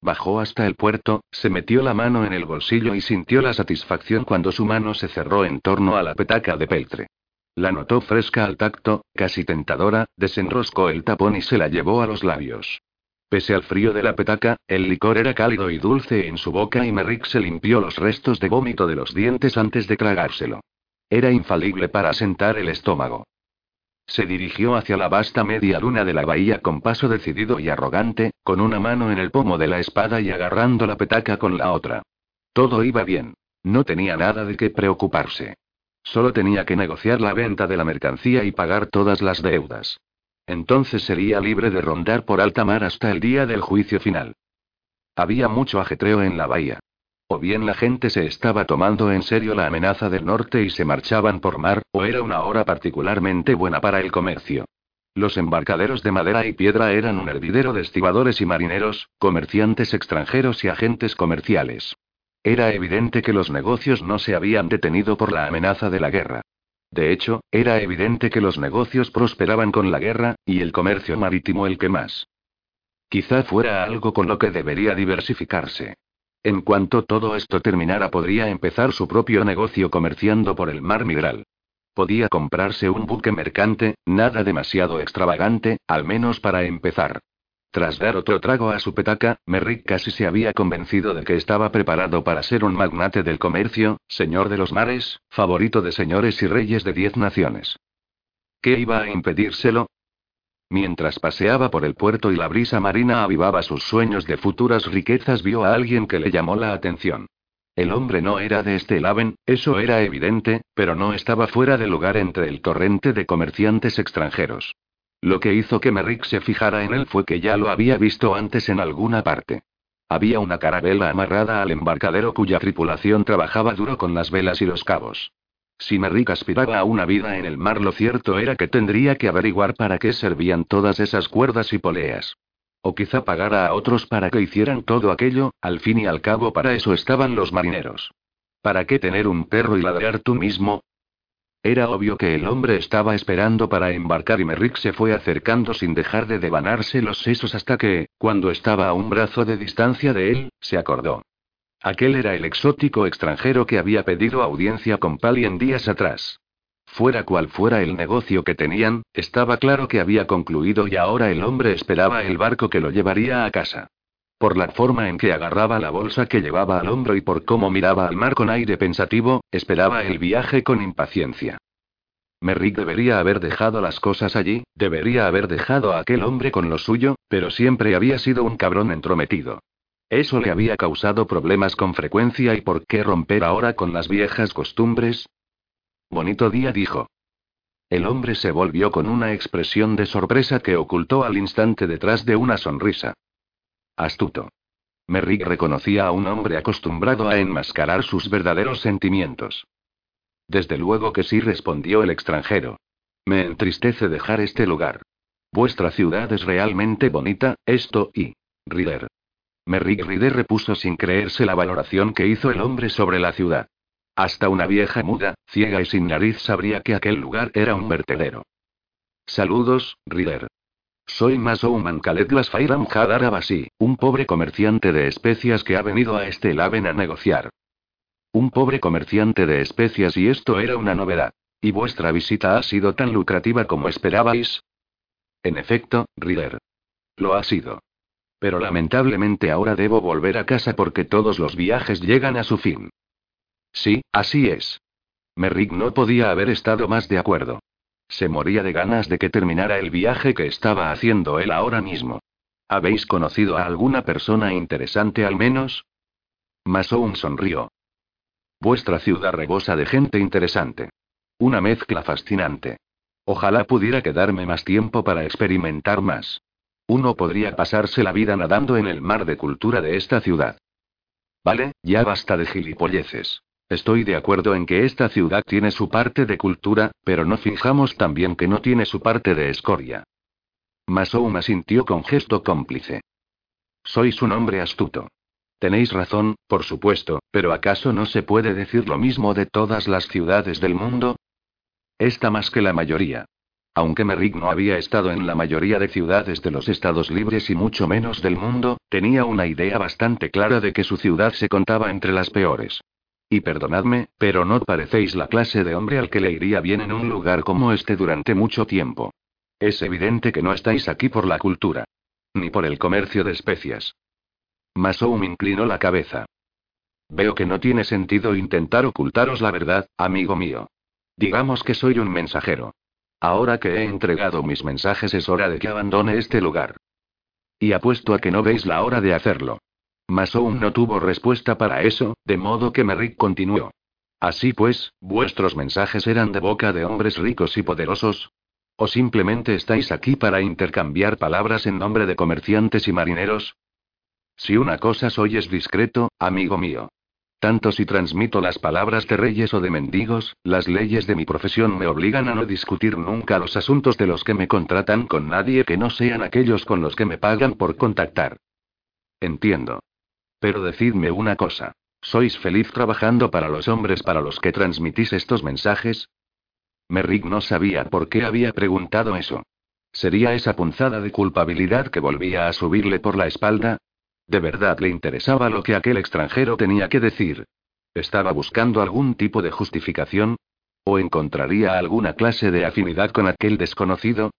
Bajó hasta el puerto, se metió la mano en el bolsillo y sintió la satisfacción cuando su mano se cerró en torno a la petaca de peltre. La notó fresca al tacto, casi tentadora, desenroscó el tapón y se la llevó a los labios. Pese al frío de la petaca, el licor era cálido y dulce en su boca y Merrick se limpió los restos de vómito de los dientes antes de tragárselo. Era infalible para asentar el estómago. Se dirigió hacia la vasta media luna de la bahía con paso decidido y arrogante, con una mano en el pomo de la espada y agarrando la petaca con la otra. Todo iba bien. No tenía nada de qué preocuparse. Solo tenía que negociar la venta de la mercancía y pagar todas las deudas. Entonces sería libre de rondar por alta mar hasta el día del juicio final. Había mucho ajetreo en la bahía. O bien la gente se estaba tomando en serio la amenaza del norte y se marchaban por mar, o era una hora particularmente buena para el comercio. Los embarcaderos de madera y piedra eran un hervidero de estibadores y marineros, comerciantes extranjeros y agentes comerciales. Era evidente que los negocios no se habían detenido por la amenaza de la guerra. De hecho, era evidente que los negocios prosperaban con la guerra, y el comercio marítimo el que más. Quizá fuera algo con lo que debería diversificarse. En cuanto todo esto terminara podría empezar su propio negocio comerciando por el mar Migral. Podía comprarse un buque mercante, nada demasiado extravagante, al menos para empezar. Tras dar otro trago a su petaca, Merrick casi se había convencido de que estaba preparado para ser un magnate del comercio, señor de los mares, favorito de señores y reyes de diez naciones. ¿Qué iba a impedírselo? Mientras paseaba por el puerto y la brisa marina avivaba sus sueños de futuras riquezas, vio a alguien que le llamó la atención. El hombre no era de este Laven, eso era evidente, pero no estaba fuera de lugar entre el torrente de comerciantes extranjeros. Lo que hizo que Merrick se fijara en él fue que ya lo había visto antes en alguna parte. Había una carabela amarrada al embarcadero cuya tripulación trabajaba duro con las velas y los cabos. Si Merrick aspiraba a una vida en el mar, lo cierto era que tendría que averiguar para qué servían todas esas cuerdas y poleas. O quizá pagara a otros para que hicieran todo aquello, al fin y al cabo para eso estaban los marineros. ¿Para qué tener un perro y ladrar tú mismo? Era obvio que el hombre estaba esperando para embarcar y Merrick se fue acercando sin dejar de devanarse los sesos hasta que, cuando estaba a un brazo de distancia de él, se acordó. Aquel era el exótico extranjero que había pedido audiencia con Palien días atrás. Fuera cual fuera el negocio que tenían, estaba claro que había concluido y ahora el hombre esperaba el barco que lo llevaría a casa. Por la forma en que agarraba la bolsa que llevaba al hombro y por cómo miraba al mar con aire pensativo, esperaba el viaje con impaciencia. Merrick debería haber dejado las cosas allí, debería haber dejado a aquel hombre con lo suyo, pero siempre había sido un cabrón entrometido. Eso le había causado problemas con frecuencia y por qué romper ahora con las viejas costumbres. Bonito día, dijo. El hombre se volvió con una expresión de sorpresa que ocultó al instante detrás de una sonrisa. Astuto. Merrick reconocía a un hombre acostumbrado a enmascarar sus verdaderos sentimientos. Desde luego que sí, respondió el extranjero. Me entristece dejar este lugar. Vuestra ciudad es realmente bonita, esto y. Rider. Merrick Rider repuso sin creerse la valoración que hizo el hombre sobre la ciudad. Hasta una vieja muda, ciega y sin nariz sabría que aquel lugar era un vertedero. Saludos, Rider. Soy Masouman Khaled Fairam Hadar Abasi, un pobre comerciante de especias que ha venido a este Laven a negociar. Un pobre comerciante de especias y esto era una novedad. ¿Y vuestra visita ha sido tan lucrativa como esperabais? En efecto, Rider. Lo ha sido. Pero lamentablemente ahora debo volver a casa porque todos los viajes llegan a su fin. Sí, así es. Merrick no podía haber estado más de acuerdo. Se moría de ganas de que terminara el viaje que estaba haciendo él ahora mismo. ¿Habéis conocido a alguna persona interesante al menos? Masoun sonrió. Vuestra ciudad rebosa de gente interesante. Una mezcla fascinante. Ojalá pudiera quedarme más tiempo para experimentar más. Uno podría pasarse la vida nadando en el mar de cultura de esta ciudad. Vale, ya basta de gilipolleces. Estoy de acuerdo en que esta ciudad tiene su parte de cultura, pero no fijamos también que no tiene su parte de escoria. Masouma sintió con gesto cómplice. Sois un hombre astuto. Tenéis razón, por supuesto, pero ¿acaso no se puede decir lo mismo de todas las ciudades del mundo? Esta más que la mayoría. Aunque Merrick no había estado en la mayoría de ciudades de los Estados Libres y mucho menos del mundo, tenía una idea bastante clara de que su ciudad se contaba entre las peores. Y perdonadme, pero no parecéis la clase de hombre al que le iría bien en un lugar como este durante mucho tiempo. Es evidente que no estáis aquí por la cultura. Ni por el comercio de especias. Masoum inclinó la cabeza. Veo que no tiene sentido intentar ocultaros la verdad, amigo mío. Digamos que soy un mensajero. Ahora que he entregado mis mensajes es hora de que abandone este lugar. Y apuesto a que no veis la hora de hacerlo. Masoum no tuvo respuesta para eso, de modo que Merrick continuó. Así pues, ¿vuestros mensajes eran de boca de hombres ricos y poderosos? ¿O simplemente estáis aquí para intercambiar palabras en nombre de comerciantes y marineros? Si una cosa soy es discreto, amigo mío. Tanto si transmito las palabras de reyes o de mendigos, las leyes de mi profesión me obligan a no discutir nunca los asuntos de los que me contratan con nadie que no sean aquellos con los que me pagan por contactar. Entiendo. Pero decidme una cosa. ¿Sois feliz trabajando para los hombres para los que transmitís estos mensajes? Merrick no sabía por qué había preguntado eso. ¿Sería esa punzada de culpabilidad que volvía a subirle por la espalda? ¿De verdad le interesaba lo que aquel extranjero tenía que decir? ¿Estaba buscando algún tipo de justificación? ¿O encontraría alguna clase de afinidad con aquel desconocido?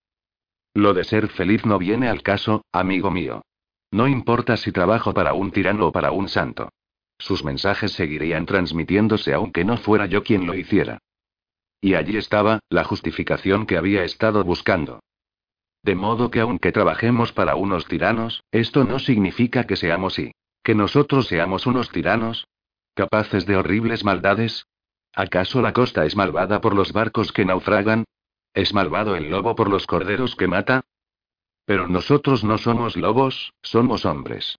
Lo de ser feliz no viene al caso, amigo mío. No importa si trabajo para un tirano o para un santo. Sus mensajes seguirían transmitiéndose aunque no fuera yo quien lo hiciera. Y allí estaba, la justificación que había estado buscando. De modo que aunque trabajemos para unos tiranos, esto no significa que seamos y. que nosotros seamos unos tiranos. ¿Capaces de horribles maldades? ¿Acaso la costa es malvada por los barcos que naufragan? ¿Es malvado el lobo por los corderos que mata? Pero nosotros no somos lobos, somos hombres.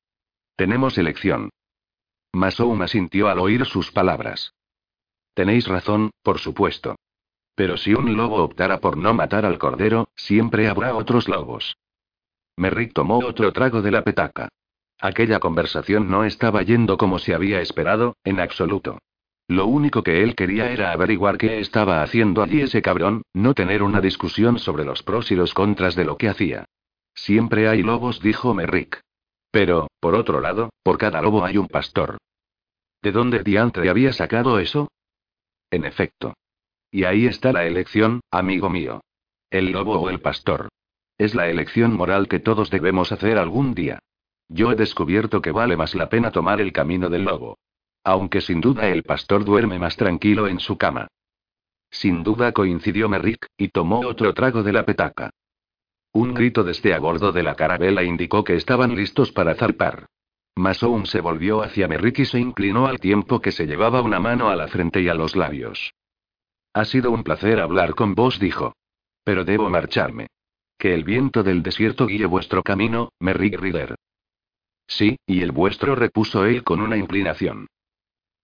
Tenemos elección. Masouma sintió al oír sus palabras. Tenéis razón, por supuesto. Pero si un lobo optara por no matar al cordero, siempre habrá otros lobos. Merrick tomó otro trago de la petaca. Aquella conversación no estaba yendo como se había esperado, en absoluto. Lo único que él quería era averiguar qué estaba haciendo allí ese cabrón, no tener una discusión sobre los pros y los contras de lo que hacía. Siempre hay lobos, dijo Merrick. Pero, por otro lado, por cada lobo hay un pastor. ¿De dónde diantre había sacado eso? En efecto. Y ahí está la elección, amigo mío. El lobo o el pastor. Es la elección moral que todos debemos hacer algún día. Yo he descubierto que vale más la pena tomar el camino del lobo. Aunque sin duda el pastor duerme más tranquilo en su cama. Sin duda coincidió Merrick, y tomó otro trago de la petaca. Un grito desde a bordo de la carabela indicó que estaban listos para zarpar. Masoum se volvió hacia Merrick y se inclinó al tiempo que se llevaba una mano a la frente y a los labios. Ha sido un placer hablar con vos, dijo. Pero debo marcharme. Que el viento del desierto guíe vuestro camino, Merrick Rider. Sí, y el vuestro, repuso él con una inclinación.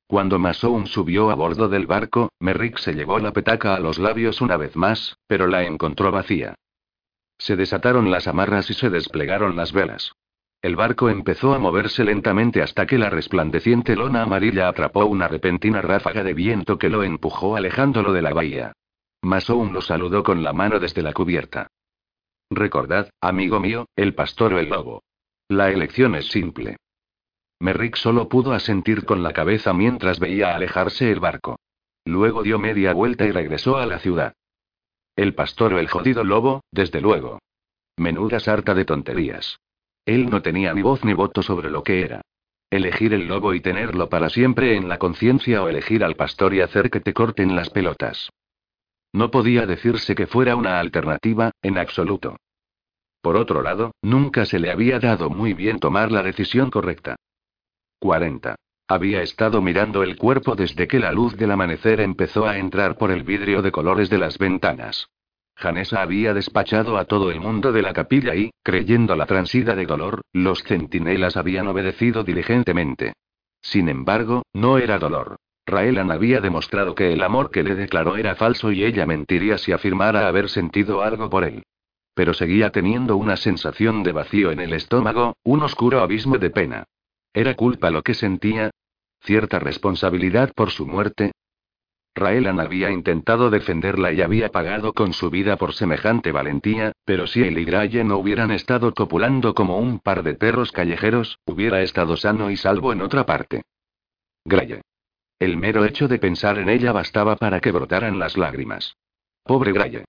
Cuando Masoum subió a bordo del barco, Merrick se llevó la petaca a los labios una vez más, pero la encontró vacía. Se desataron las amarras y se desplegaron las velas. El barco empezó a moverse lentamente hasta que la resplandeciente lona amarilla atrapó una repentina ráfaga de viento que lo empujó alejándolo de la bahía. Masoun lo saludó con la mano desde la cubierta. Recordad, amigo mío, el pastor o el lobo. La elección es simple. Merrick solo pudo asentir con la cabeza mientras veía alejarse el barco. Luego dio media vuelta y regresó a la ciudad. El pastor o el jodido lobo, desde luego. Menuda sarta de tonterías. Él no tenía ni voz ni voto sobre lo que era. Elegir el lobo y tenerlo para siempre en la conciencia o elegir al pastor y hacer que te corten las pelotas. No podía decirse que fuera una alternativa, en absoluto. Por otro lado, nunca se le había dado muy bien tomar la decisión correcta. 40. Había estado mirando el cuerpo desde que la luz del amanecer empezó a entrar por el vidrio de colores de las ventanas. Janesa había despachado a todo el mundo de la capilla y, creyendo la transida de dolor, los centinelas habían obedecido diligentemente. Sin embargo, no era dolor. Raelan había demostrado que el amor que le declaró era falso y ella mentiría si afirmara haber sentido algo por él. Pero seguía teniendo una sensación de vacío en el estómago, un oscuro abismo de pena. ¿Era culpa lo que sentía? ¿Cierta responsabilidad por su muerte? Raelan había intentado defenderla y había pagado con su vida por semejante valentía, pero si él y Graye no hubieran estado copulando como un par de perros callejeros, hubiera estado sano y salvo en otra parte. Graye. El mero hecho de pensar en ella bastaba para que brotaran las lágrimas. Pobre Graye.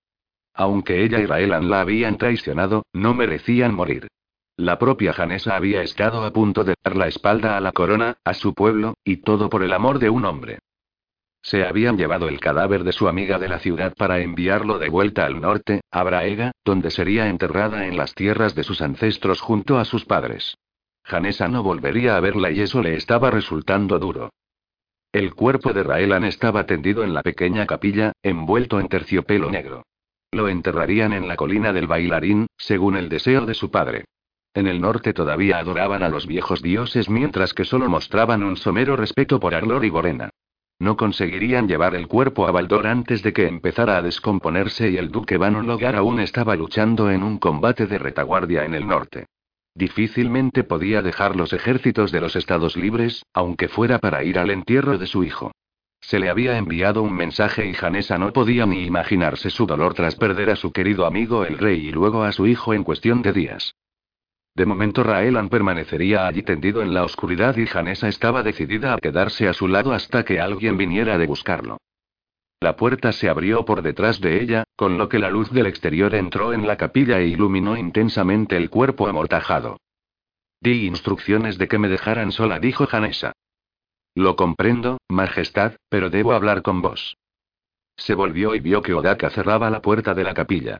Aunque ella y Raelan la habían traicionado, no merecían morir. La propia Janesa había estado a punto de dar la espalda a la corona, a su pueblo, y todo por el amor de un hombre. Se habían llevado el cadáver de su amiga de la ciudad para enviarlo de vuelta al norte, a Braega, donde sería enterrada en las tierras de sus ancestros junto a sus padres. Janesa no volvería a verla y eso le estaba resultando duro. El cuerpo de Raelan estaba tendido en la pequeña capilla, envuelto en terciopelo negro. Lo enterrarían en la colina del bailarín, según el deseo de su padre. En el norte todavía adoraban a los viejos dioses mientras que solo mostraban un somero respeto por Arlor y Gorena. No conseguirían llevar el cuerpo a Baldor antes de que empezara a descomponerse y el duque Van Logar aún estaba luchando en un combate de retaguardia en el norte. Difícilmente podía dejar los ejércitos de los Estados libres, aunque fuera para ir al entierro de su hijo. Se le había enviado un mensaje y Janesa no podía ni imaginarse su dolor tras perder a su querido amigo el rey y luego a su hijo en cuestión de días. De momento Raelan permanecería allí tendido en la oscuridad y Janesa estaba decidida a quedarse a su lado hasta que alguien viniera de buscarlo. La puerta se abrió por detrás de ella, con lo que la luz del exterior entró en la capilla e iluminó intensamente el cuerpo amortajado. Di instrucciones de que me dejaran sola, dijo Janesa. Lo comprendo, Majestad, pero debo hablar con vos. Se volvió y vio que Odaka cerraba la puerta de la capilla.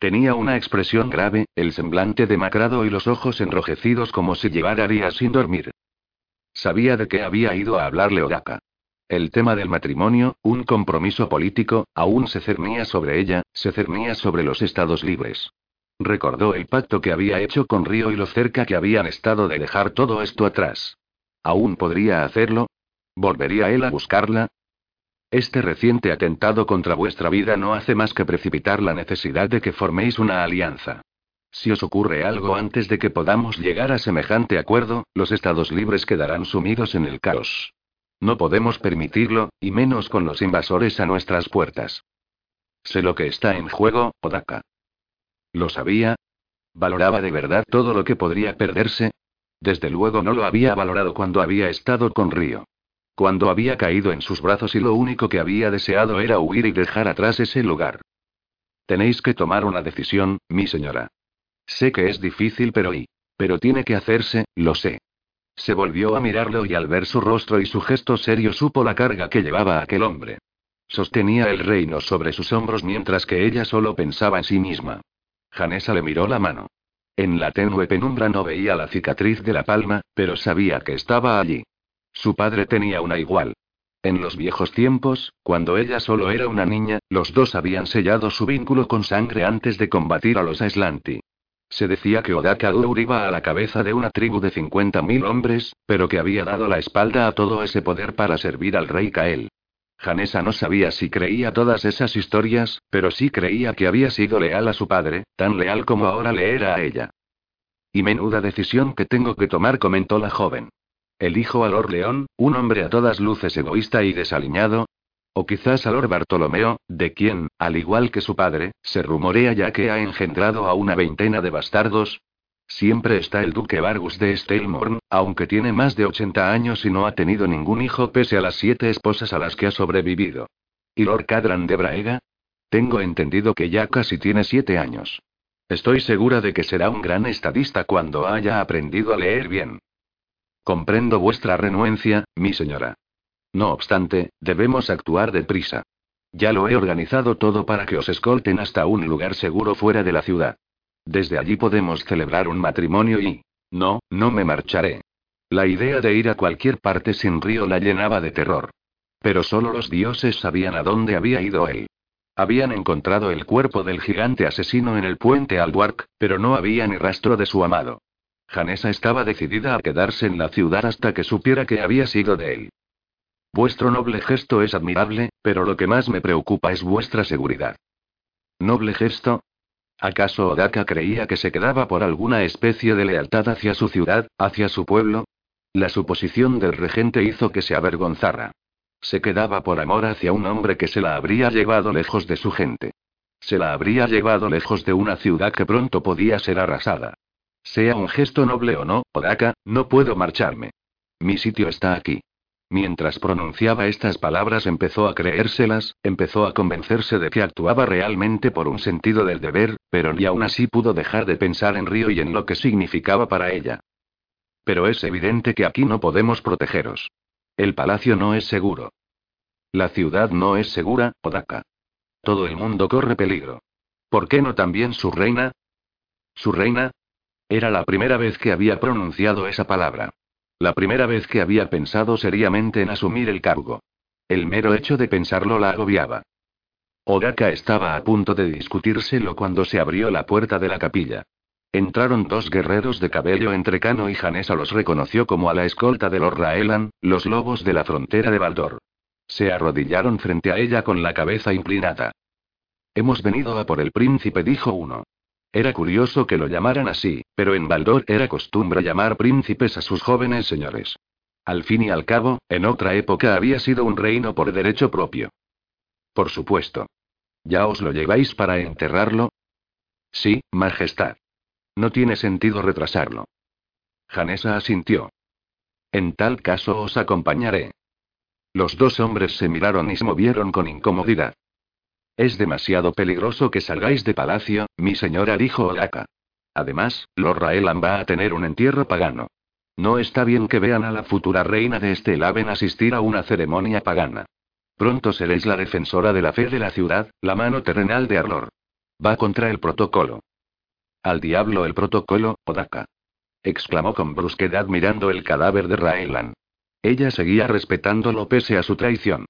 Tenía una expresión grave, el semblante demacrado y los ojos enrojecidos como si llevara días sin dormir. Sabía de qué había ido a hablarle Odaka. El tema del matrimonio, un compromiso político, aún se cernía sobre ella, se cernía sobre los estados libres. Recordó el pacto que había hecho con Río y lo cerca que habían estado de dejar todo esto atrás. ¿Aún podría hacerlo? ¿Volvería él a buscarla? Este reciente atentado contra vuestra vida no hace más que precipitar la necesidad de que forméis una alianza. Si os ocurre algo antes de que podamos llegar a semejante acuerdo, los estados libres quedarán sumidos en el caos. No podemos permitirlo, y menos con los invasores a nuestras puertas. Sé lo que está en juego, Odaka. ¿Lo sabía? ¿Valoraba de verdad todo lo que podría perderse? Desde luego no lo había valorado cuando había estado con Río. Cuando había caído en sus brazos y lo único que había deseado era huir y dejar atrás ese lugar. Tenéis que tomar una decisión, mi señora. Sé que es difícil, pero y. Pero tiene que hacerse, lo sé. Se volvió a mirarlo y al ver su rostro y su gesto serio supo la carga que llevaba aquel hombre. Sostenía el reino sobre sus hombros mientras que ella solo pensaba en sí misma. Janesa le miró la mano. En la tenue penumbra no veía la cicatriz de la palma, pero sabía que estaba allí. Su padre tenía una igual. En los viejos tiempos, cuando ella solo era una niña, los dos habían sellado su vínculo con sangre antes de combatir a los Aislanti. Se decía que Odaka iba a la cabeza de una tribu de 50.000 hombres, pero que había dado la espalda a todo ese poder para servir al rey Kael. Janesa no sabía si creía todas esas historias, pero sí creía que había sido leal a su padre, tan leal como ahora le era a ella. Y menuda decisión que tengo que tomar, comentó la joven. ¿Elijo a Lord León, un hombre a todas luces egoísta y desaliñado? O quizás a Lord Bartolomeo, de quien, al igual que su padre, se rumorea ya que ha engendrado a una veintena de bastardos. Siempre está el duque Vargus de Stelmorn, aunque tiene más de 80 años y no ha tenido ningún hijo pese a las siete esposas a las que ha sobrevivido. ¿Y Lord Cadran de Braega? Tengo entendido que ya casi tiene siete años. Estoy segura de que será un gran estadista cuando haya aprendido a leer bien. Comprendo vuestra renuencia, mi señora. No obstante, debemos actuar deprisa. Ya lo he organizado todo para que os escolten hasta un lugar seguro fuera de la ciudad. Desde allí podemos celebrar un matrimonio y... No, no me marcharé. La idea de ir a cualquier parte sin río la llenaba de terror. Pero solo los dioses sabían a dónde había ido él. Habían encontrado el cuerpo del gigante asesino en el puente Alduark, pero no había ni rastro de su amado. Janesa estaba decidida a quedarse en la ciudad hasta que supiera que había sido de él. Vuestro noble gesto es admirable, pero lo que más me preocupa es vuestra seguridad. ¿Noble gesto? ¿Acaso Odaka creía que se quedaba por alguna especie de lealtad hacia su ciudad, hacia su pueblo? La suposición del regente hizo que se avergonzara. Se quedaba por amor hacia un hombre que se la habría llevado lejos de su gente. Se la habría llevado lejos de una ciudad que pronto podía ser arrasada. Sea un gesto noble o no, Odaka, no puedo marcharme. Mi sitio está aquí. Mientras pronunciaba estas palabras empezó a creérselas, empezó a convencerse de que actuaba realmente por un sentido del deber, pero ni aún así pudo dejar de pensar en Río y en lo que significaba para ella. Pero es evidente que aquí no podemos protegeros. El palacio no es seguro. La ciudad no es segura, Odaka. Todo el mundo corre peligro. ¿Por qué no también su reina? ¿Su reina? Era la primera vez que había pronunciado esa palabra. La primera vez que había pensado seriamente en asumir el cargo. El mero hecho de pensarlo la agobiaba. Odaka estaba a punto de discutírselo cuando se abrió la puerta de la capilla. Entraron dos guerreros de cabello entrecano y Janesa los reconoció como a la escolta de los Raelan, los lobos de la frontera de Baldor. Se arrodillaron frente a ella con la cabeza inclinada. Hemos venido a por el príncipe, dijo uno. Era curioso que lo llamaran así, pero en Baldor era costumbre llamar príncipes a sus jóvenes señores. Al fin y al cabo, en otra época había sido un reino por derecho propio. Por supuesto. ¿Ya os lo lleváis para enterrarlo? Sí, Majestad. No tiene sentido retrasarlo. Janesa asintió. En tal caso os acompañaré. Los dos hombres se miraron y se movieron con incomodidad. Es demasiado peligroso que salgáis de palacio, mi señora dijo Odaka. Además, Lord Raelan va a tener un entierro pagano. No está bien que vean a la futura reina de este Laven asistir a una ceremonia pagana. Pronto seréis la defensora de la fe de la ciudad, la mano terrenal de Arlor. Va contra el protocolo. Al diablo el protocolo, Odaka. exclamó con brusquedad mirando el cadáver de Raelan. Ella seguía respetándolo pese a su traición.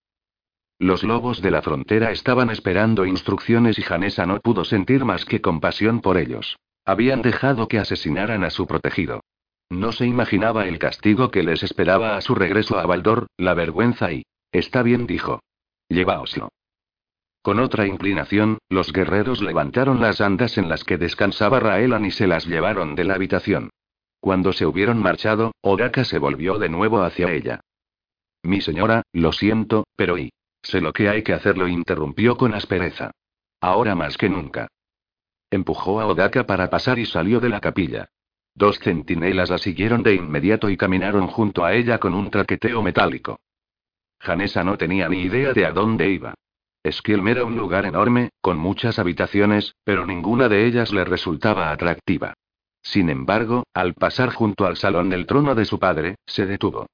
Los lobos de la frontera estaban esperando instrucciones y Janesa no pudo sentir más que compasión por ellos. Habían dejado que asesinaran a su protegido. No se imaginaba el castigo que les esperaba a su regreso a Baldor, la vergüenza y... Está bien, dijo. Lleváoslo. Con otra inclinación, los guerreros levantaron las andas en las que descansaba Raelan y se las llevaron de la habitación. Cuando se hubieron marchado, Odaka se volvió de nuevo hacia ella. Mi señora, lo siento, pero ¿y? Sé lo que hay que hacer, lo interrumpió con aspereza. Ahora más que nunca. Empujó a Odaka para pasar y salió de la capilla. Dos centinelas la siguieron de inmediato y caminaron junto a ella con un traqueteo metálico. Janesa no tenía ni idea de a dónde iba. Esquilm era un lugar enorme, con muchas habitaciones, pero ninguna de ellas le resultaba atractiva. Sin embargo, al pasar junto al salón del trono de su padre, se detuvo.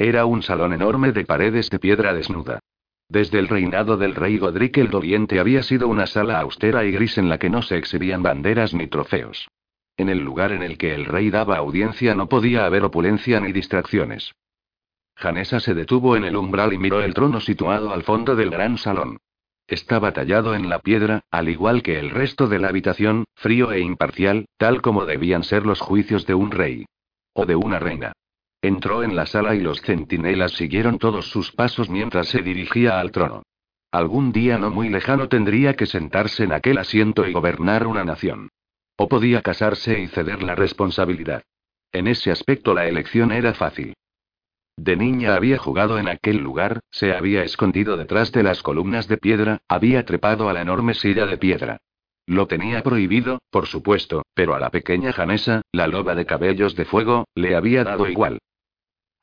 Era un salón enorme de paredes de piedra desnuda. Desde el reinado del rey Godric el Doliente había sido una sala austera y gris en la que no se exhibían banderas ni trofeos. En el lugar en el que el rey daba audiencia no podía haber opulencia ni distracciones. Janesa se detuvo en el umbral y miró el trono situado al fondo del gran salón. Estaba tallado en la piedra, al igual que el resto de la habitación, frío e imparcial, tal como debían ser los juicios de un rey. O de una reina. Entró en la sala y los centinelas siguieron todos sus pasos mientras se dirigía al trono. Algún día no muy lejano tendría que sentarse en aquel asiento y gobernar una nación. O podía casarse y ceder la responsabilidad. En ese aspecto la elección era fácil. De niña había jugado en aquel lugar, se había escondido detrás de las columnas de piedra, había trepado a la enorme silla de piedra. Lo tenía prohibido, por supuesto, pero a la pequeña Janesa, la loba de cabellos de fuego, le había dado igual.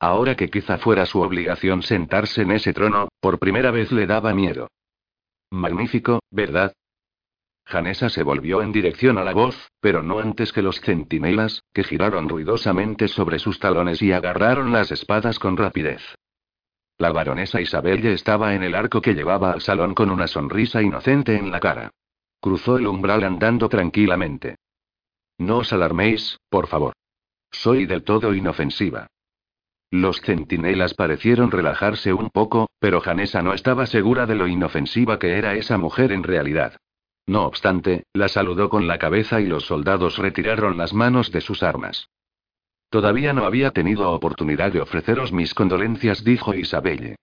Ahora que quizá fuera su obligación sentarse en ese trono, por primera vez le daba miedo. Magnífico, ¿verdad? Janesa se volvió en dirección a la voz, pero no antes que los centinelas, que giraron ruidosamente sobre sus talones y agarraron las espadas con rapidez. La baronesa Isabelle estaba en el arco que llevaba al salón con una sonrisa inocente en la cara. Cruzó el umbral andando tranquilamente. No os alarméis, por favor. Soy del todo inofensiva. Los centinelas parecieron relajarse un poco, pero Janesa no estaba segura de lo inofensiva que era esa mujer en realidad. No obstante, la saludó con la cabeza y los soldados retiraron las manos de sus armas. Todavía no había tenido oportunidad de ofreceros mis condolencias, dijo Isabelle.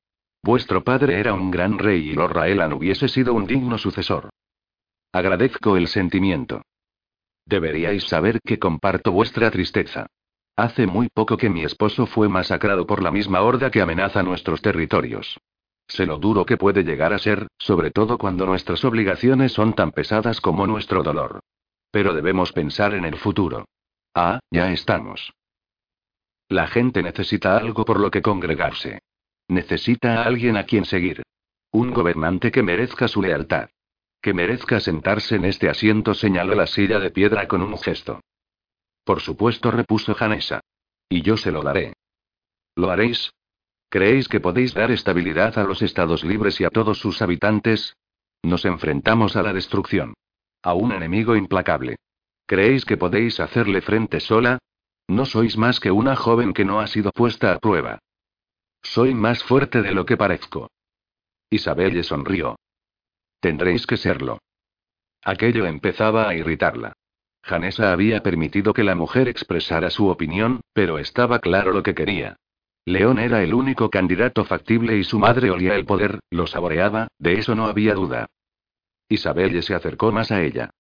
Vuestro padre era un gran rey y Lord Raelan hubiese sido un digno sucesor. Agradezco el sentimiento. Deberíais saber que comparto vuestra tristeza. Hace muy poco que mi esposo fue masacrado por la misma horda que amenaza nuestros territorios. Sé lo duro que puede llegar a ser, sobre todo cuando nuestras obligaciones son tan pesadas como nuestro dolor. Pero debemos pensar en el futuro. Ah, ya estamos. La gente necesita algo por lo que congregarse. Necesita a alguien a quien seguir. Un gobernante que merezca su lealtad. Que merezca sentarse en este asiento, señaló la silla de piedra con un gesto. Por supuesto, repuso Janessa. Y yo se lo daré. ¿Lo haréis? ¿Creéis que podéis dar estabilidad a los estados libres y a todos sus habitantes? Nos enfrentamos a la destrucción. A un enemigo implacable. ¿Creéis que podéis hacerle frente sola? No sois más que una joven que no ha sido puesta a prueba. Soy más fuerte de lo que parezco. Isabel le sonrió. Tendréis que serlo. Aquello empezaba a irritarla. Janesa había permitido que la mujer expresara su opinión, pero estaba claro lo que quería. León era el único candidato factible y su madre olía el poder, lo saboreaba, de eso no había duda. Isabelle se acercó más a ella.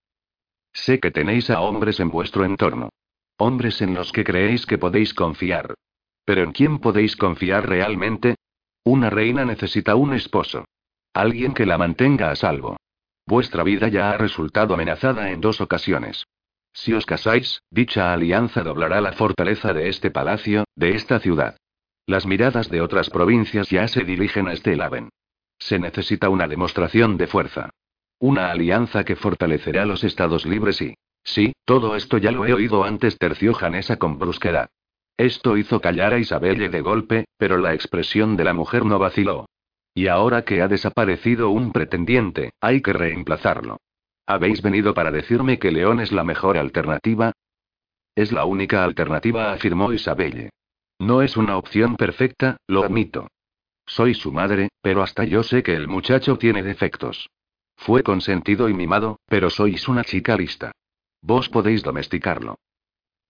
Sé que tenéis a hombres en vuestro entorno. Hombres en los que creéis que podéis confiar. Pero ¿en quién podéis confiar realmente? Una reina necesita un esposo. Alguien que la mantenga a salvo. Vuestra vida ya ha resultado amenazada en dos ocasiones. Si os casáis, dicha alianza doblará la fortaleza de este palacio, de esta ciudad. Las miradas de otras provincias ya se dirigen a Stelaven. Se necesita una demostración de fuerza. Una alianza que fortalecerá los estados libres y... Sí, todo esto ya lo he oído antes, terció Janesa con brusquedad. Esto hizo callar a Isabelle de golpe, pero la expresión de la mujer no vaciló. Y ahora que ha desaparecido un pretendiente, hay que reemplazarlo. ¿Habéis venido para decirme que León es la mejor alternativa? Es la única alternativa, afirmó Isabelle. No es una opción perfecta, lo admito. Soy su madre, pero hasta yo sé que el muchacho tiene defectos. Fue consentido y mimado, pero sois una chica lista. Vos podéis domesticarlo.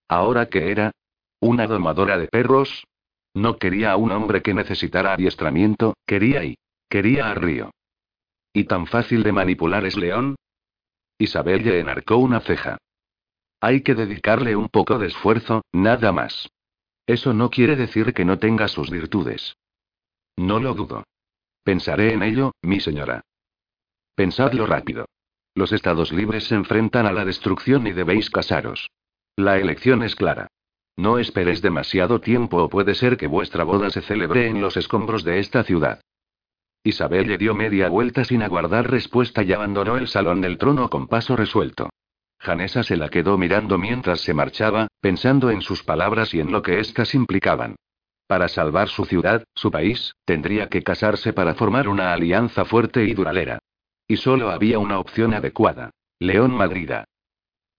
¿Ahora qué era? ¿Una domadora de perros? No quería a un hombre que necesitara adiestramiento, quería y. Quería a Río. ¿Y tan fácil de manipular es León? Isabel le enarcó una ceja. Hay que dedicarle un poco de esfuerzo, nada más. Eso no quiere decir que no tenga sus virtudes. No lo dudo. Pensaré en ello, mi señora. Pensadlo rápido. Los estados libres se enfrentan a la destrucción y debéis casaros. La elección es clara. No esperes demasiado tiempo o puede ser que vuestra boda se celebre en los escombros de esta ciudad. Isabel le dio media vuelta sin aguardar respuesta y abandonó el salón del trono con paso resuelto. Janesa se la quedó mirando mientras se marchaba, pensando en sus palabras y en lo que éstas implicaban. Para salvar su ciudad, su país, tendría que casarse para formar una alianza fuerte y duradera. Y solo había una opción adecuada. León Madrida.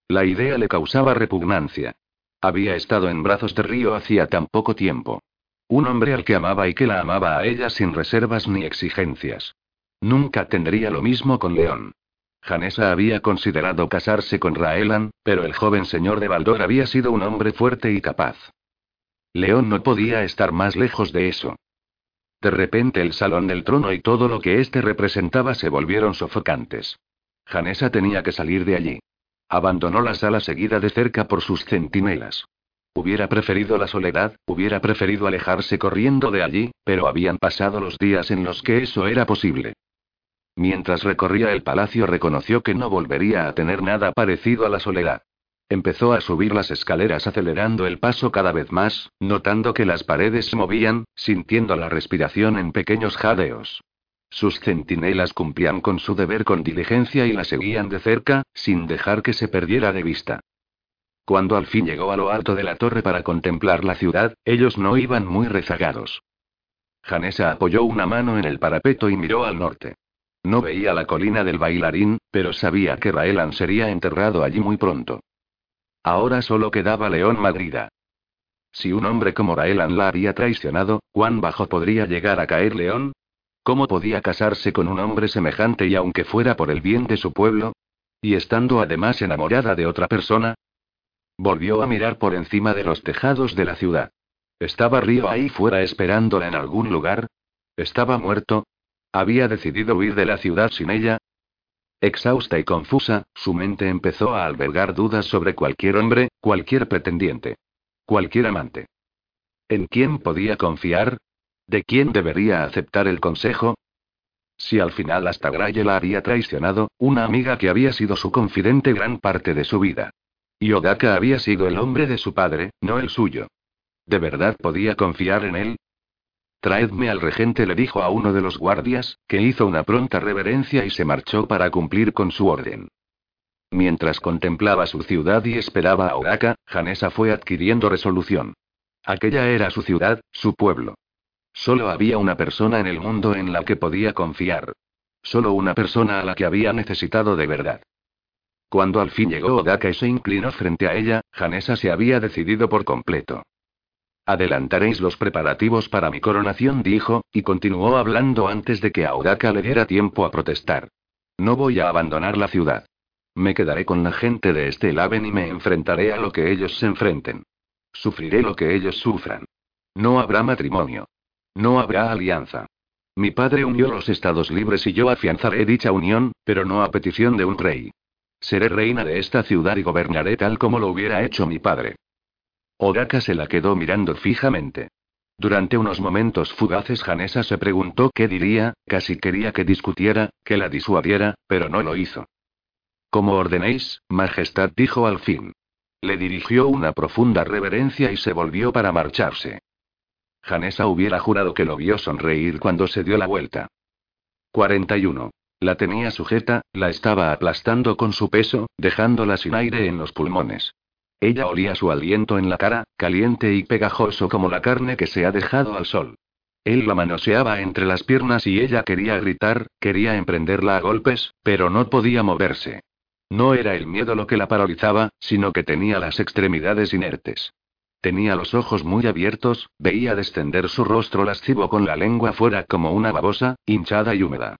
La idea le causaba repugnancia. Había estado en brazos de Río hacía tan poco tiempo. Un hombre al que amaba y que la amaba a ella sin reservas ni exigencias. Nunca tendría lo mismo con León. Janesa había considerado casarse con Raelan, pero el joven señor de Baldor había sido un hombre fuerte y capaz. León no podía estar más lejos de eso. De repente el salón del trono y todo lo que éste representaba se volvieron sofocantes. Janesa tenía que salir de allí. Abandonó la sala seguida de cerca por sus centinelas. Hubiera preferido la soledad, hubiera preferido alejarse corriendo de allí, pero habían pasado los días en los que eso era posible. Mientras recorría el palacio reconoció que no volvería a tener nada parecido a la soledad. Empezó a subir las escaleras acelerando el paso cada vez más, notando que las paredes se movían, sintiendo la respiración en pequeños jadeos. Sus centinelas cumplían con su deber con diligencia y la seguían de cerca, sin dejar que se perdiera de vista. Cuando al fin llegó a lo alto de la torre para contemplar la ciudad, ellos no iban muy rezagados. Janesa apoyó una mano en el parapeto y miró al norte. No veía la colina del bailarín, pero sabía que Raelan sería enterrado allí muy pronto. Ahora solo quedaba León Madrida. Si un hombre como Raelan la había traicionado, ¿cuán bajo podría llegar a caer León? ¿Cómo podía casarse con un hombre semejante y aunque fuera por el bien de su pueblo? Y estando además enamorada de otra persona, Volvió a mirar por encima de los tejados de la ciudad. ¿Estaba Río ahí fuera esperándola en algún lugar? ¿Estaba muerto? ¿Había decidido huir de la ciudad sin ella? Exhausta y confusa, su mente empezó a albergar dudas sobre cualquier hombre, cualquier pretendiente. Cualquier amante. ¿En quién podía confiar? ¿De quién debería aceptar el consejo? Si al final hasta Graye la había traicionado, una amiga que había sido su confidente gran parte de su vida. Y Odaka había sido el hombre de su padre, no el suyo. ¿De verdad podía confiar en él? Traedme al regente, le dijo a uno de los guardias, que hizo una pronta reverencia y se marchó para cumplir con su orden. Mientras contemplaba su ciudad y esperaba a Odaka, Janesa fue adquiriendo resolución. Aquella era su ciudad, su pueblo. Solo había una persona en el mundo en la que podía confiar. Solo una persona a la que había necesitado de verdad. Cuando al fin llegó Odaka y se inclinó frente a ella, Janesa se había decidido por completo. Adelantaréis los preparativos para mi coronación, dijo, y continuó hablando antes de que a Odaka le diera tiempo a protestar. No voy a abandonar la ciudad. Me quedaré con la gente de este Laven y me enfrentaré a lo que ellos se enfrenten. Sufriré lo que ellos sufran. No habrá matrimonio. No habrá alianza. Mi padre unió los estados libres y yo afianzaré dicha unión, pero no a petición de un rey. Seré reina de esta ciudad y gobernaré tal como lo hubiera hecho mi padre. Odaka se la quedó mirando fijamente. Durante unos momentos fugaces Janesa se preguntó qué diría, casi quería que discutiera, que la disuadiera, pero no lo hizo. Como ordenéis, Majestad dijo al fin. Le dirigió una profunda reverencia y se volvió para marcharse. Janesa hubiera jurado que lo vio sonreír cuando se dio la vuelta. 41. La tenía sujeta, la estaba aplastando con su peso, dejándola sin aire en los pulmones. Ella olía su aliento en la cara, caliente y pegajoso como la carne que se ha dejado al sol. Él la manoseaba entre las piernas y ella quería gritar, quería emprenderla a golpes, pero no podía moverse. No era el miedo lo que la paralizaba, sino que tenía las extremidades inertes. Tenía los ojos muy abiertos, veía descender su rostro lascivo con la lengua fuera como una babosa, hinchada y húmeda.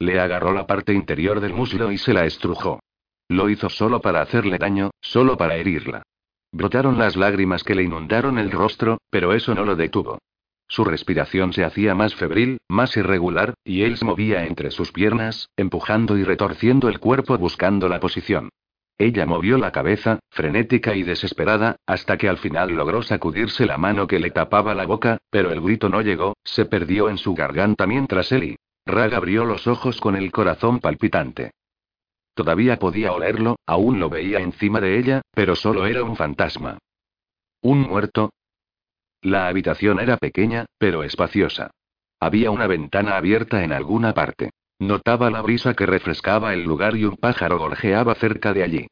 Le agarró la parte interior del muslo y se la estrujó. Lo hizo solo para hacerle daño, solo para herirla. Brotaron las lágrimas que le inundaron el rostro, pero eso no lo detuvo. Su respiración se hacía más febril, más irregular, y él se movía entre sus piernas, empujando y retorciendo el cuerpo buscando la posición. Ella movió la cabeza, frenética y desesperada, hasta que al final logró sacudirse la mano que le tapaba la boca, pero el grito no llegó, se perdió en su garganta mientras él y Rag abrió los ojos con el corazón palpitante. Todavía podía olerlo, aún lo veía encima de ella, pero solo era un fantasma. ¿Un muerto? La habitación era pequeña, pero espaciosa. Había una ventana abierta en alguna parte. Notaba la brisa que refrescaba el lugar y un pájaro gorjeaba cerca de allí.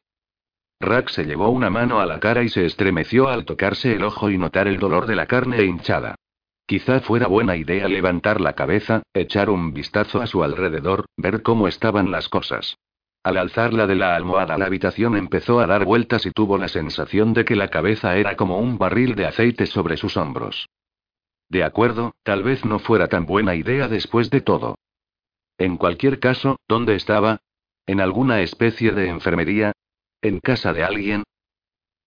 Rack se llevó una mano a la cara y se estremeció al tocarse el ojo y notar el dolor de la carne hinchada. Quizá fuera buena idea levantar la cabeza, echar un vistazo a su alrededor, ver cómo estaban las cosas. Al alzarla de la almohada la habitación empezó a dar vueltas y tuvo la sensación de que la cabeza era como un barril de aceite sobre sus hombros. De acuerdo, tal vez no fuera tan buena idea después de todo. En cualquier caso, ¿dónde estaba? ¿En alguna especie de enfermería? ¿En casa de alguien?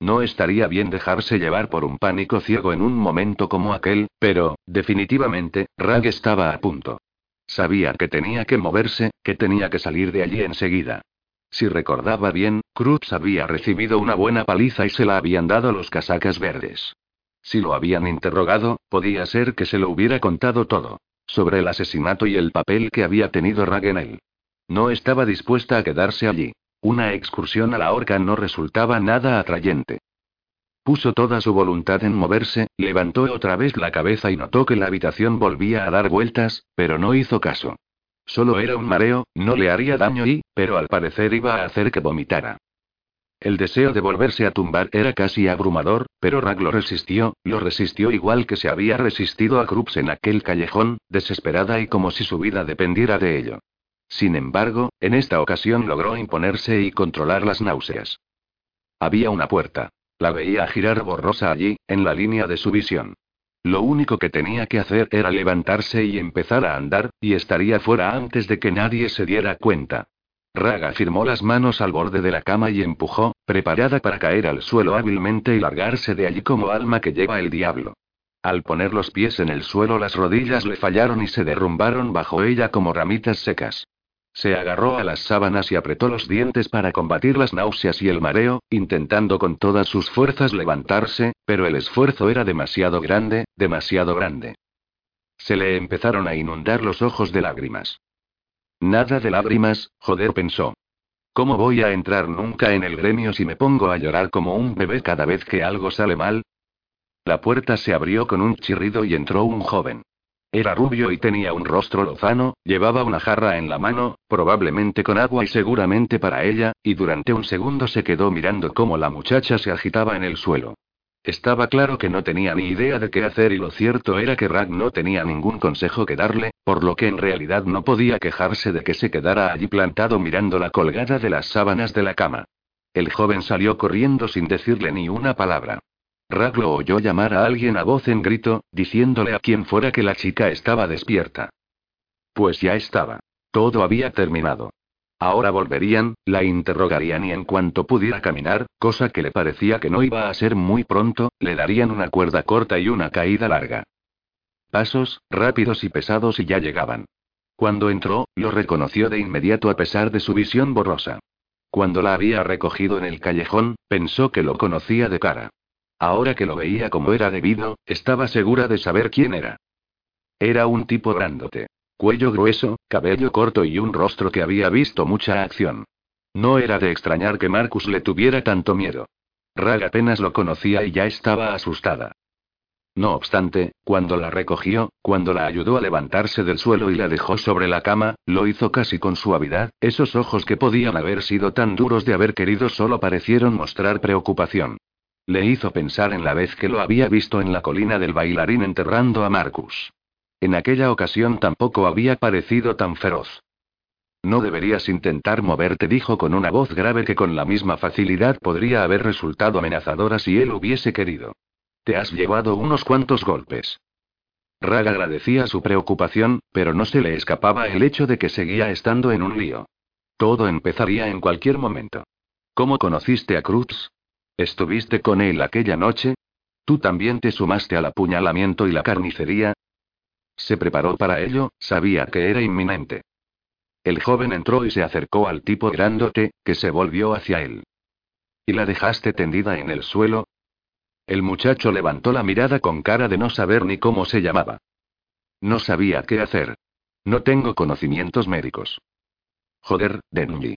No estaría bien dejarse llevar por un pánico ciego en un momento como aquel, pero, definitivamente, Rag estaba a punto. Sabía que tenía que moverse, que tenía que salir de allí enseguida. Si recordaba bien, Cruz había recibido una buena paliza y se la habían dado los casacas verdes. Si lo habían interrogado, podía ser que se lo hubiera contado todo. Sobre el asesinato y el papel que había tenido Rag en él. No estaba dispuesta a quedarse allí. Una excursión a la horca no resultaba nada atrayente. Puso toda su voluntad en moverse, levantó otra vez la cabeza y notó que la habitación volvía a dar vueltas, pero no hizo caso. Solo era un mareo, no le haría daño y, pero al parecer iba a hacer que vomitara. El deseo de volverse a tumbar era casi abrumador, pero Rag lo resistió, lo resistió igual que se había resistido a Krups en aquel callejón, desesperada y como si su vida dependiera de ello. Sin embargo, en esta ocasión logró imponerse y controlar las náuseas. Había una puerta. La veía girar borrosa allí, en la línea de su visión. Lo único que tenía que hacer era levantarse y empezar a andar, y estaría fuera antes de que nadie se diera cuenta. Raga firmó las manos al borde de la cama y empujó, preparada para caer al suelo hábilmente y largarse de allí como alma que lleva el diablo. Al poner los pies en el suelo las rodillas le fallaron y se derrumbaron bajo ella como ramitas secas. Se agarró a las sábanas y apretó los dientes para combatir las náuseas y el mareo, intentando con todas sus fuerzas levantarse, pero el esfuerzo era demasiado grande, demasiado grande. Se le empezaron a inundar los ojos de lágrimas. Nada de lágrimas, joder, pensó. ¿Cómo voy a entrar nunca en el gremio si me pongo a llorar como un bebé cada vez que algo sale mal? La puerta se abrió con un chirrido y entró un joven. Era rubio y tenía un rostro lozano, llevaba una jarra en la mano, probablemente con agua y seguramente para ella, y durante un segundo se quedó mirando cómo la muchacha se agitaba en el suelo. Estaba claro que no tenía ni idea de qué hacer y lo cierto era que Rag no tenía ningún consejo que darle, por lo que en realidad no podía quejarse de que se quedara allí plantado mirando la colgada de las sábanas de la cama. El joven salió corriendo sin decirle ni una palabra. Raglo oyó llamar a alguien a voz en grito, diciéndole a quien fuera que la chica estaba despierta. Pues ya estaba. Todo había terminado. Ahora volverían, la interrogarían y en cuanto pudiera caminar, cosa que le parecía que no iba a ser muy pronto, le darían una cuerda corta y una caída larga. Pasos, rápidos y pesados y ya llegaban. Cuando entró, lo reconoció de inmediato a pesar de su visión borrosa. Cuando la había recogido en el callejón, pensó que lo conocía de cara. Ahora que lo veía como era debido, estaba segura de saber quién era. Era un tipo grandote. Cuello grueso, cabello corto y un rostro que había visto mucha acción. No era de extrañar que Marcus le tuviera tanto miedo. Rag apenas lo conocía y ya estaba asustada. No obstante, cuando la recogió, cuando la ayudó a levantarse del suelo y la dejó sobre la cama, lo hizo casi con suavidad, esos ojos que podían haber sido tan duros de haber querido solo parecieron mostrar preocupación. Le hizo pensar en la vez que lo había visto en la colina del bailarín enterrando a Marcus. En aquella ocasión tampoco había parecido tan feroz. No deberías intentar moverte, dijo con una voz grave que con la misma facilidad podría haber resultado amenazadora si él hubiese querido. Te has llevado unos cuantos golpes. Rag agradecía su preocupación, pero no se le escapaba el hecho de que seguía estando en un lío. Todo empezaría en cualquier momento. ¿Cómo conociste a Cruz? ¿Estuviste con él aquella noche? ¿Tú también te sumaste al apuñalamiento y la carnicería? Se preparó para ello, sabía que era inminente. El joven entró y se acercó al tipo grandote, que se volvió hacia él. ¿Y la dejaste tendida en el suelo? El muchacho levantó la mirada con cara de no saber ni cómo se llamaba. No sabía qué hacer. No tengo conocimientos médicos. Joder, Denji.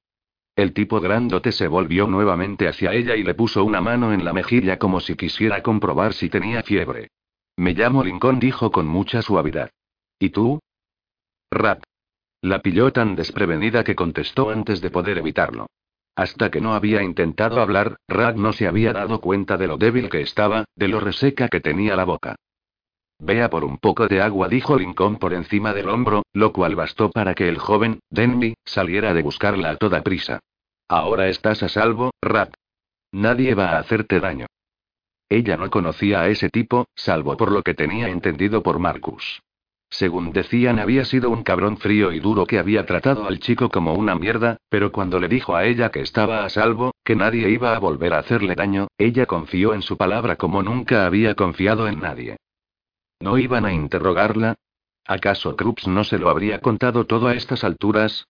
El tipo grandote se volvió nuevamente hacia ella y le puso una mano en la mejilla como si quisiera comprobar si tenía fiebre. Me llamo Lincoln, dijo con mucha suavidad. ¿Y tú? Rat. La pilló tan desprevenida que contestó antes de poder evitarlo. Hasta que no había intentado hablar, Rat no se había dado cuenta de lo débil que estaba, de lo reseca que tenía la boca. Vea por un poco de agua, dijo Lincoln por encima del hombro, lo cual bastó para que el joven, Denby, saliera de buscarla a toda prisa. Ahora estás a salvo, Rat. Nadie va a hacerte daño. Ella no conocía a ese tipo, salvo por lo que tenía entendido por Marcus. Según decían, había sido un cabrón frío y duro que había tratado al chico como una mierda, pero cuando le dijo a ella que estaba a salvo, que nadie iba a volver a hacerle daño, ella confió en su palabra como nunca había confiado en nadie. ¿No iban a interrogarla? ¿Acaso Krups no se lo habría contado todo a estas alturas?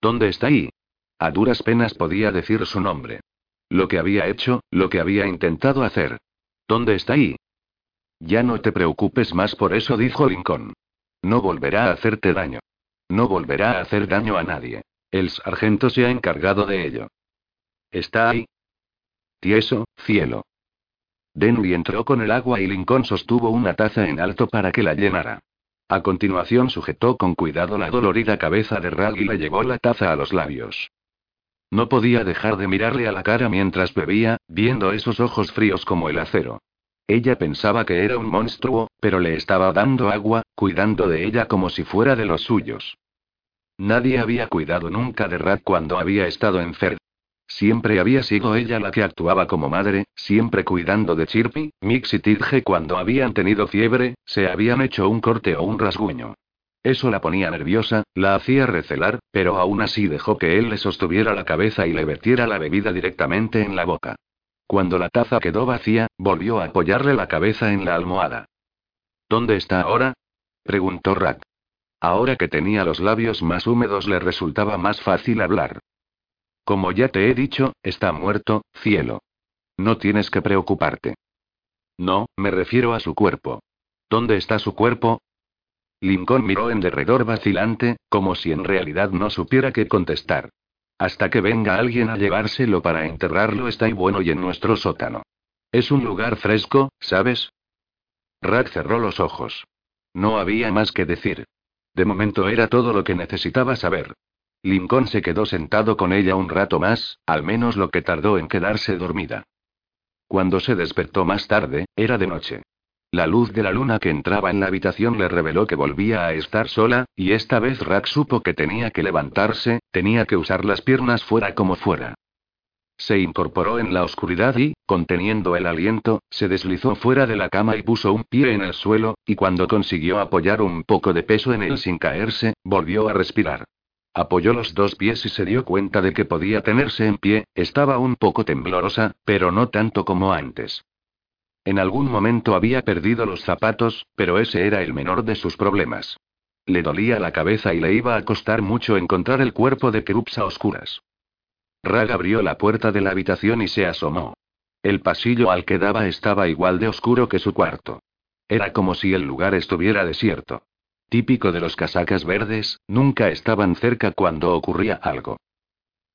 ¿Dónde está ahí? A duras penas podía decir su nombre. Lo que había hecho, lo que había intentado hacer. ¿Dónde está ahí? Ya no te preocupes más por eso, dijo Lincoln. No volverá a hacerte daño. No volverá a hacer daño a nadie. El sargento se ha encargado de ello. ¿Está ahí? Tieso, cielo. Denny entró con el agua y Lincoln sostuvo una taza en alto para que la llenara. A continuación sujetó con cuidado la dolorida cabeza de Rag y le llevó la taza a los labios. No podía dejar de mirarle a la cara mientras bebía, viendo esos ojos fríos como el acero. Ella pensaba que era un monstruo, pero le estaba dando agua, cuidando de ella como si fuera de los suyos. Nadie había cuidado nunca de Rat cuando había estado enfermo. Siempre había sido ella la que actuaba como madre, siempre cuidando de Chirpy, Mix y Tidge cuando habían tenido fiebre, se habían hecho un corte o un rasguño. Eso la ponía nerviosa, la hacía recelar, pero aún así dejó que él le sostuviera la cabeza y le vertiera la bebida directamente en la boca. Cuando la taza quedó vacía, volvió a apoyarle la cabeza en la almohada. ¿Dónde está ahora? preguntó Rat. Ahora que tenía los labios más húmedos le resultaba más fácil hablar. Como ya te he dicho, está muerto, cielo. No tienes que preocuparte. No, me refiero a su cuerpo. ¿Dónde está su cuerpo? Lincoln miró en derredor vacilante, como si en realidad no supiera qué contestar. Hasta que venga alguien a llevárselo para enterrarlo está y bueno y en nuestro sótano. Es un lugar fresco, ¿sabes? Rack cerró los ojos. No había más que decir. De momento era todo lo que necesitaba saber. Lincoln se quedó sentado con ella un rato más, al menos lo que tardó en quedarse dormida. Cuando se despertó más tarde, era de noche. La luz de la luna que entraba en la habitación le reveló que volvía a estar sola, y esta vez Rack supo que tenía que levantarse, tenía que usar las piernas fuera como fuera. Se incorporó en la oscuridad y, conteniendo el aliento, se deslizó fuera de la cama y puso un pie en el suelo, y cuando consiguió apoyar un poco de peso en él sin caerse, volvió a respirar. Apoyó los dos pies y se dio cuenta de que podía tenerse en pie, estaba un poco temblorosa, pero no tanto como antes. En algún momento había perdido los zapatos, pero ese era el menor de sus problemas. Le dolía la cabeza y le iba a costar mucho encontrar el cuerpo de Krups a oscuras. Rag abrió la puerta de la habitación y se asomó. El pasillo al que daba estaba igual de oscuro que su cuarto. Era como si el lugar estuviera desierto. Típico de los casacas verdes, nunca estaban cerca cuando ocurría algo.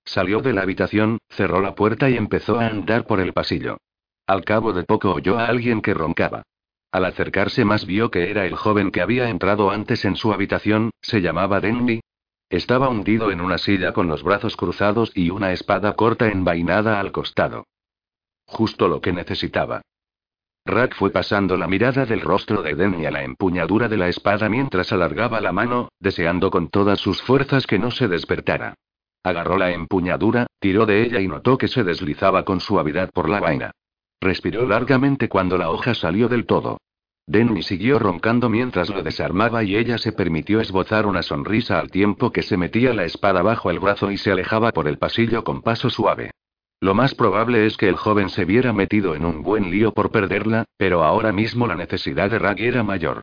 Salió de la habitación, cerró la puerta y empezó a andar por el pasillo. Al cabo de poco oyó a alguien que roncaba. Al acercarse más vio que era el joven que había entrado antes en su habitación, se llamaba Denny. Estaba hundido en una silla con los brazos cruzados y una espada corta envainada al costado. Justo lo que necesitaba. Rack fue pasando la mirada del rostro de Denny a la empuñadura de la espada mientras alargaba la mano, deseando con todas sus fuerzas que no se despertara. Agarró la empuñadura, tiró de ella y notó que se deslizaba con suavidad por la vaina. Respiró largamente cuando la hoja salió del todo. Denny siguió roncando mientras lo desarmaba y ella se permitió esbozar una sonrisa al tiempo que se metía la espada bajo el brazo y se alejaba por el pasillo con paso suave. Lo más probable es que el joven se viera metido en un buen lío por perderla, pero ahora mismo la necesidad de Rag era mayor.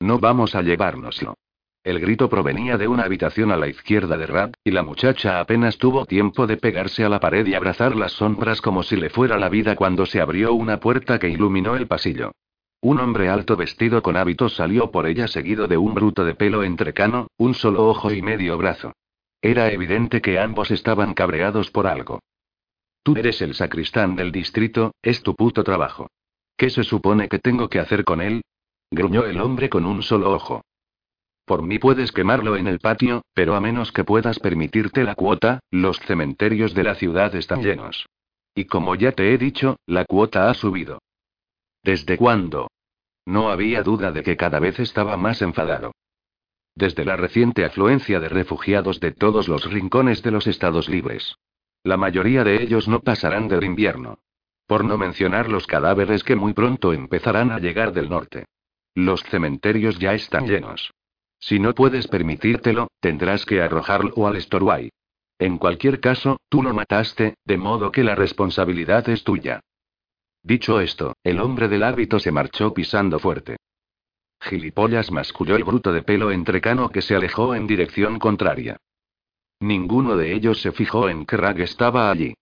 No vamos a llevárnoslo. El grito provenía de una habitación a la izquierda de Rad, y la muchacha apenas tuvo tiempo de pegarse a la pared y abrazar las sombras como si le fuera la vida cuando se abrió una puerta que iluminó el pasillo. Un hombre alto vestido con hábitos salió por ella seguido de un bruto de pelo entrecano, un solo ojo y medio brazo. Era evidente que ambos estaban cabreados por algo. Tú eres el sacristán del distrito, es tu puto trabajo. ¿Qué se supone que tengo que hacer con él? gruñó el hombre con un solo ojo. Por mí puedes quemarlo en el patio, pero a menos que puedas permitirte la cuota, los cementerios de la ciudad están llenos. Y como ya te he dicho, la cuota ha subido. ¿Desde cuándo? No había duda de que cada vez estaba más enfadado. Desde la reciente afluencia de refugiados de todos los rincones de los estados libres. La mayoría de ellos no pasarán del invierno. Por no mencionar los cadáveres que muy pronto empezarán a llegar del norte. Los cementerios ya están llenos. Si no puedes permitírtelo, tendrás que arrojarlo al Storway. En cualquier caso, tú lo mataste, de modo que la responsabilidad es tuya. Dicho esto, el hombre del hábito se marchó pisando fuerte. Gilipollas masculló el bruto de pelo entrecano que se alejó en dirección contraria. Ninguno de ellos se fijó en que Rag estaba allí.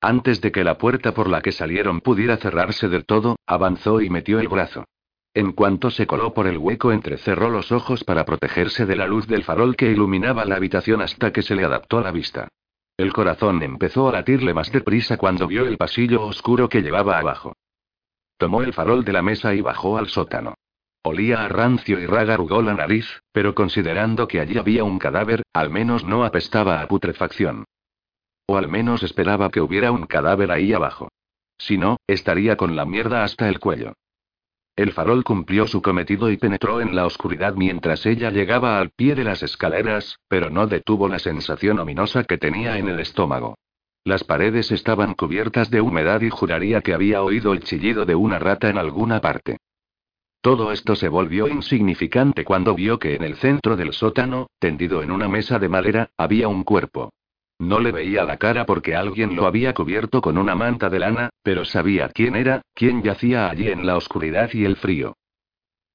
Antes de que la puerta por la que salieron pudiera cerrarse del todo, avanzó y metió el brazo. En cuanto se coló por el hueco, entrecerró los ojos para protegerse de la luz del farol que iluminaba la habitación hasta que se le adaptó la vista. El corazón empezó a latirle más deprisa cuando vio el pasillo oscuro que llevaba abajo. Tomó el farol de la mesa y bajó al sótano. Olía a rancio y Raga arrugó la nariz, pero considerando que allí había un cadáver, al menos no apestaba a putrefacción. O al menos esperaba que hubiera un cadáver ahí abajo. Si no, estaría con la mierda hasta el cuello. El farol cumplió su cometido y penetró en la oscuridad mientras ella llegaba al pie de las escaleras, pero no detuvo la sensación ominosa que tenía en el estómago. Las paredes estaban cubiertas de humedad y juraría que había oído el chillido de una rata en alguna parte. Todo esto se volvió insignificante cuando vio que en el centro del sótano, tendido en una mesa de madera, había un cuerpo. No le veía la cara porque alguien lo había cubierto con una manta de lana, pero sabía quién era, quién yacía allí en la oscuridad y el frío.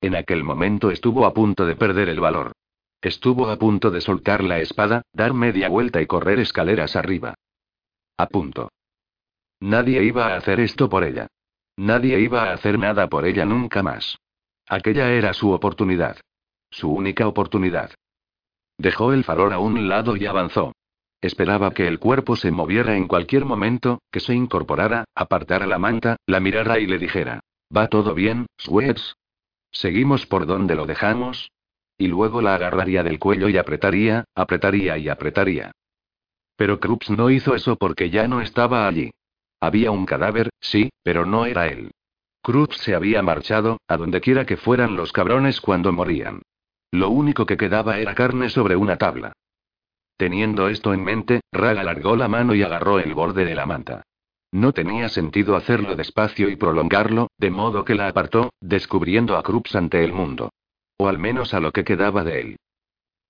En aquel momento estuvo a punto de perder el valor. Estuvo a punto de soltar la espada, dar media vuelta y correr escaleras arriba. A punto. Nadie iba a hacer esto por ella. Nadie iba a hacer nada por ella nunca más. Aquella era su oportunidad. Su única oportunidad. Dejó el farol a un lado y avanzó. Esperaba que el cuerpo se moviera en cualquier momento, que se incorporara, apartara la manta, la mirara y le dijera: ¿Va todo bien, Sweats? ¿Seguimos por donde lo dejamos? Y luego la agarraría del cuello y apretaría, apretaría y apretaría. Pero Krups no hizo eso porque ya no estaba allí. Había un cadáver, sí, pero no era él. Krups se había marchado, a donde quiera que fueran los cabrones cuando morían. Lo único que quedaba era carne sobre una tabla. Teniendo esto en mente, Rag alargó la mano y agarró el borde de la manta. No tenía sentido hacerlo despacio y prolongarlo, de modo que la apartó, descubriendo a Krups ante el mundo. O al menos a lo que quedaba de él.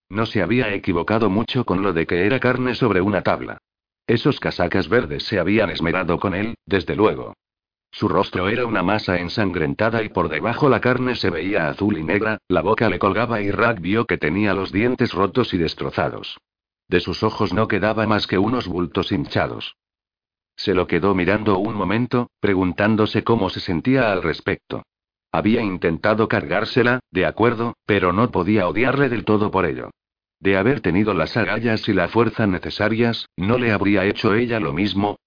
No se había equivocado mucho con lo de que era carne sobre una tabla. Esos casacas verdes se habían esmerado con él, desde luego. Su rostro era una masa ensangrentada y por debajo la carne se veía azul y negra, la boca le colgaba y Rag vio que tenía los dientes rotos y destrozados. De sus ojos no quedaba más que unos bultos hinchados. Se lo quedó mirando un momento, preguntándose cómo se sentía al respecto. Había intentado cargársela, de acuerdo, pero no podía odiarle del todo por ello. De haber tenido las agallas y la fuerza necesarias, ¿no le habría hecho ella lo mismo?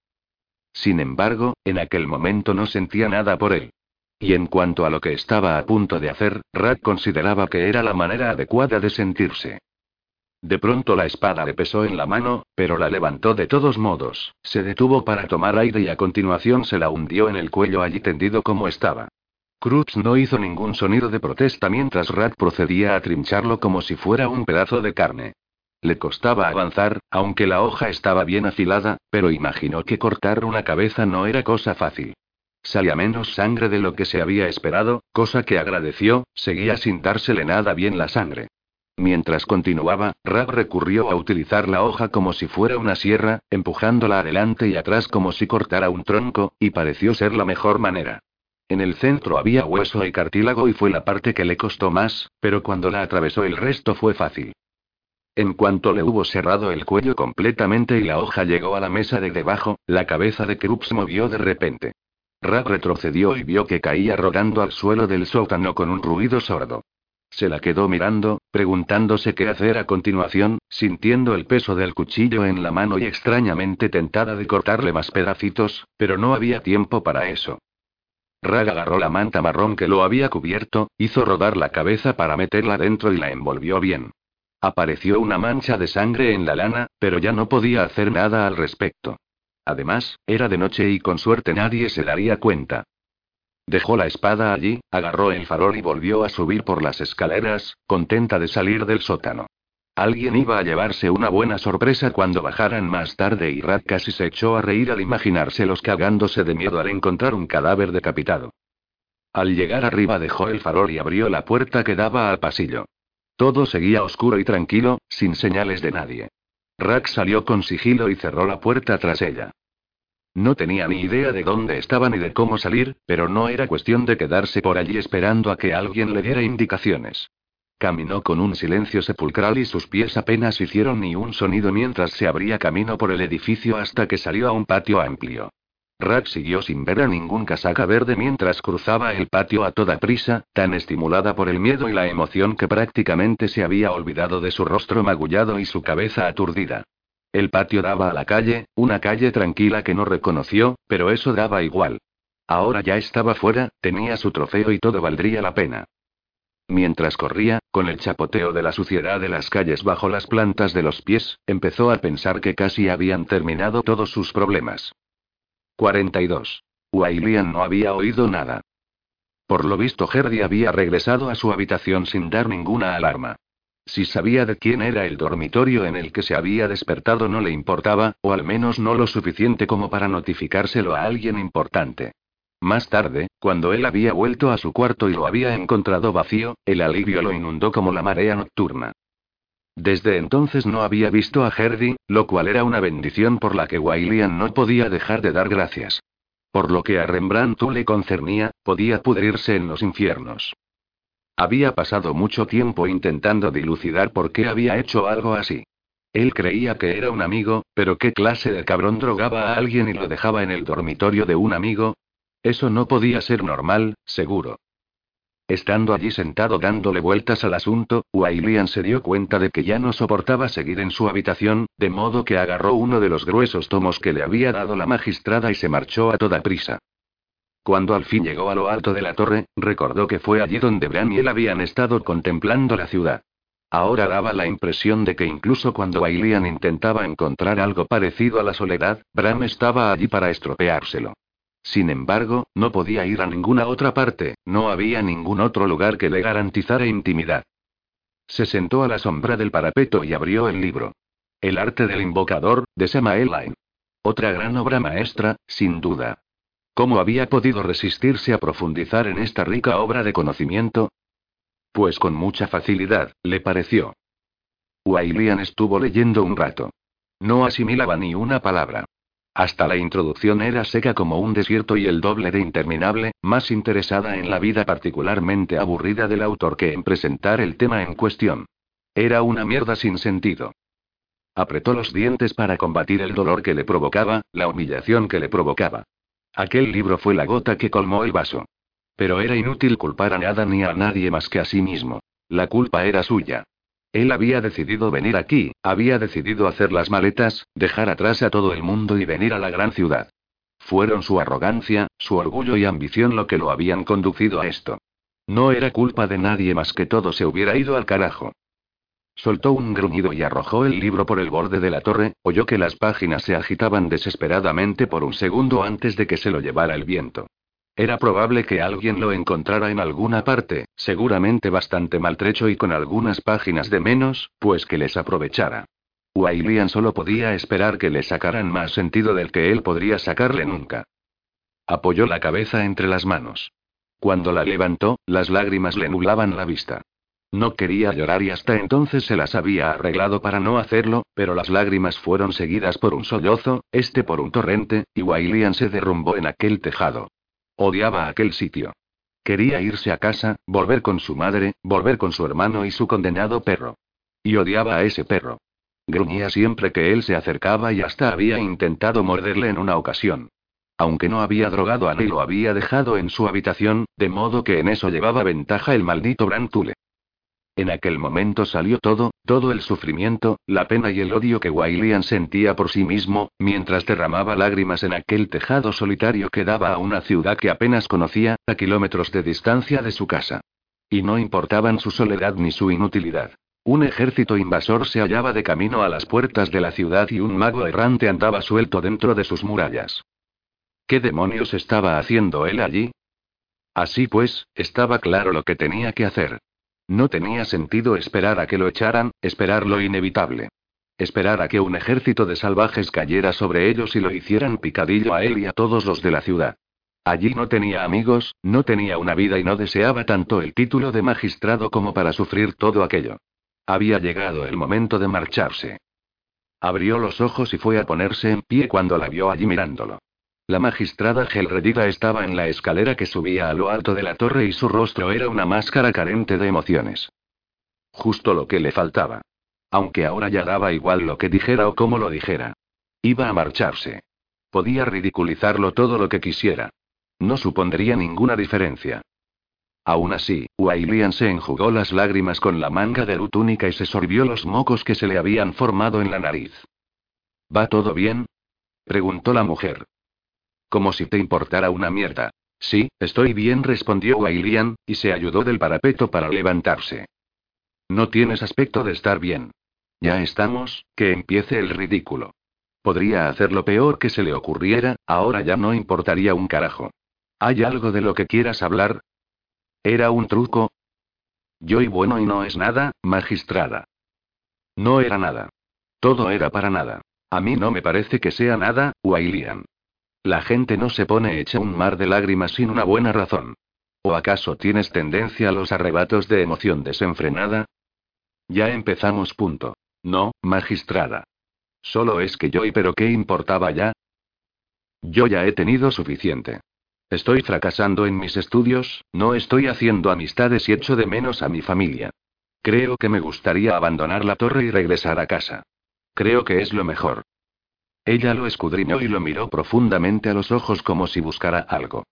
Sin embargo, en aquel momento no sentía nada por él. Y en cuanto a lo que estaba a punto de hacer, Rat consideraba que era la manera adecuada de sentirse. De pronto la espada le pesó en la mano, pero la levantó de todos modos, se detuvo para tomar aire y a continuación se la hundió en el cuello allí tendido como estaba. Cruz no hizo ningún sonido de protesta mientras Rat procedía a trincharlo como si fuera un pedazo de carne. Le costaba avanzar, aunque la hoja estaba bien afilada, pero imaginó que cortar una cabeza no era cosa fácil. Salía menos sangre de lo que se había esperado, cosa que agradeció, seguía sin dársele nada bien la sangre. Mientras continuaba, Rab recurrió a utilizar la hoja como si fuera una sierra, empujándola adelante y atrás como si cortara un tronco, y pareció ser la mejor manera. En el centro había hueso y cartílago y fue la parte que le costó más, pero cuando la atravesó el resto fue fácil. En cuanto le hubo cerrado el cuello completamente y la hoja llegó a la mesa de debajo, la cabeza de Krupp se movió de repente. Rab retrocedió y vio que caía rodando al suelo del sótano con un ruido sordo. Se la quedó mirando, preguntándose qué hacer a continuación, sintiendo el peso del cuchillo en la mano y extrañamente tentada de cortarle más pedacitos, pero no había tiempo para eso. Rag agarró la manta marrón que lo había cubierto, hizo rodar la cabeza para meterla dentro y la envolvió bien. Apareció una mancha de sangre en la lana, pero ya no podía hacer nada al respecto. Además, era de noche y con suerte nadie se daría cuenta. Dejó la espada allí, agarró el farol y volvió a subir por las escaleras, contenta de salir del sótano. Alguien iba a llevarse una buena sorpresa cuando bajaran más tarde y Rat casi se echó a reír al imaginárselos cagándose de miedo al encontrar un cadáver decapitado. Al llegar arriba dejó el farol y abrió la puerta que daba al pasillo. Todo seguía oscuro y tranquilo, sin señales de nadie. Rack salió con sigilo y cerró la puerta tras ella. No tenía ni idea de dónde estaba ni de cómo salir, pero no era cuestión de quedarse por allí esperando a que alguien le diera indicaciones. Caminó con un silencio sepulcral y sus pies apenas hicieron ni un sonido mientras se abría camino por el edificio hasta que salió a un patio amplio. Rack siguió sin ver a ningún casaca verde mientras cruzaba el patio a toda prisa, tan estimulada por el miedo y la emoción que prácticamente se había olvidado de su rostro magullado y su cabeza aturdida. El patio daba a la calle, una calle tranquila que no reconoció, pero eso daba igual. Ahora ya estaba fuera, tenía su trofeo y todo valdría la pena. Mientras corría, con el chapoteo de la suciedad de las calles bajo las plantas de los pies, empezó a pensar que casi habían terminado todos sus problemas. 42. Wailian no había oído nada. Por lo visto, Herdy había regresado a su habitación sin dar ninguna alarma. Si sabía de quién era el dormitorio en el que se había despertado no le importaba, o al menos no lo suficiente como para notificárselo a alguien importante. Más tarde, cuando él había vuelto a su cuarto y lo había encontrado vacío, el alivio lo inundó como la marea nocturna. Desde entonces no había visto a Herdy, lo cual era una bendición por la que Wailian no podía dejar de dar gracias. Por lo que a Rembrandt le concernía, podía pudrirse en los infiernos. Había pasado mucho tiempo intentando dilucidar por qué había hecho algo así. Él creía que era un amigo, pero ¿qué clase de cabrón drogaba a alguien y lo dejaba en el dormitorio de un amigo? Eso no podía ser normal, seguro. Estando allí sentado dándole vueltas al asunto, Wailian se dio cuenta de que ya no soportaba seguir en su habitación, de modo que agarró uno de los gruesos tomos que le había dado la magistrada y se marchó a toda prisa. Cuando al fin llegó a lo alto de la torre, recordó que fue allí donde Bran y él habían estado contemplando la ciudad. Ahora daba la impresión de que incluso cuando Wailian intentaba encontrar algo parecido a la soledad, Bram estaba allí para estropeárselo. Sin embargo, no podía ir a ninguna otra parte, no había ningún otro lugar que le garantizara intimidad. Se sentó a la sombra del parapeto y abrió el libro. El arte del invocador, de Samael Line. Otra gran obra maestra, sin duda. ¿Cómo había podido resistirse a profundizar en esta rica obra de conocimiento? Pues con mucha facilidad, le pareció. Wailian estuvo leyendo un rato. No asimilaba ni una palabra. Hasta la introducción era seca como un desierto y el doble de interminable, más interesada en la vida particularmente aburrida del autor que en presentar el tema en cuestión. Era una mierda sin sentido. Apretó los dientes para combatir el dolor que le provocaba, la humillación que le provocaba. Aquel libro fue la gota que colmó el vaso. Pero era inútil culpar a nada ni a nadie más que a sí mismo. La culpa era suya. Él había decidido venir aquí, había decidido hacer las maletas, dejar atrás a todo el mundo y venir a la gran ciudad. Fueron su arrogancia, su orgullo y ambición lo que lo habían conducido a esto. No era culpa de nadie más que todo se hubiera ido al carajo. Soltó un gruñido y arrojó el libro por el borde de la torre, oyó que las páginas se agitaban desesperadamente por un segundo antes de que se lo llevara el viento. Era probable que alguien lo encontrara en alguna parte, seguramente bastante maltrecho y con algunas páginas de menos, pues que les aprovechara. Wailian solo podía esperar que le sacaran más sentido del que él podría sacarle nunca. Apoyó la cabeza entre las manos. Cuando la levantó, las lágrimas le nublaban la vista. No quería llorar y hasta entonces se las había arreglado para no hacerlo, pero las lágrimas fueron seguidas por un sollozo, este por un torrente, y Wailian se derrumbó en aquel tejado. Odiaba aquel sitio. Quería irse a casa, volver con su madre, volver con su hermano y su condenado perro. Y odiaba a ese perro. Gruñía siempre que él se acercaba y hasta había intentado morderle en una ocasión. Aunque no había drogado a ni lo había dejado en su habitación, de modo que en eso llevaba ventaja el maldito Brantule. En aquel momento salió todo, todo el sufrimiento, la pena y el odio que Wailian sentía por sí mismo, mientras derramaba lágrimas en aquel tejado solitario que daba a una ciudad que apenas conocía, a kilómetros de distancia de su casa. Y no importaban su soledad ni su inutilidad. Un ejército invasor se hallaba de camino a las puertas de la ciudad y un mago errante andaba suelto dentro de sus murallas. ¿Qué demonios estaba haciendo él allí? Así pues, estaba claro lo que tenía que hacer. No tenía sentido esperar a que lo echaran, esperar lo inevitable. Esperar a que un ejército de salvajes cayera sobre ellos y lo hicieran picadillo a él y a todos los de la ciudad. Allí no tenía amigos, no tenía una vida y no deseaba tanto el título de magistrado como para sufrir todo aquello. Había llegado el momento de marcharse. Abrió los ojos y fue a ponerse en pie cuando la vio allí mirándolo. La magistrada Gelredida estaba en la escalera que subía a lo alto de la torre y su rostro era una máscara carente de emociones. Justo lo que le faltaba. Aunque ahora ya daba igual lo que dijera o cómo lo dijera. Iba a marcharse. Podía ridiculizarlo todo lo que quisiera. No supondría ninguna diferencia. Aún así, Wailian se enjugó las lágrimas con la manga de su túnica y se sorbió los mocos que se le habían formado en la nariz. ¿Va todo bien? preguntó la mujer. Como si te importara una mierda. Sí, estoy bien, respondió Wailian, y se ayudó del parapeto para levantarse. No tienes aspecto de estar bien. Ya estamos, que empiece el ridículo. Podría hacer lo peor que se le ocurriera, ahora ya no importaría un carajo. ¿Hay algo de lo que quieras hablar? ¿Era un truco? Yo y bueno y no es nada, magistrada. No era nada. Todo era para nada. A mí no me parece que sea nada, Wailian. La gente no se pone hecha un mar de lágrimas sin una buena razón. ¿O acaso tienes tendencia a los arrebatos de emoción desenfrenada? Ya empezamos. Punto. No, magistrada. Solo es que yo y pero ¿qué importaba ya? Yo ya he tenido suficiente. Estoy fracasando en mis estudios, no estoy haciendo amistades y echo de menos a mi familia. Creo que me gustaría abandonar la torre y regresar a casa. Creo que es lo mejor. Ella lo escudriñó y lo miró profundamente a los ojos como si buscara algo.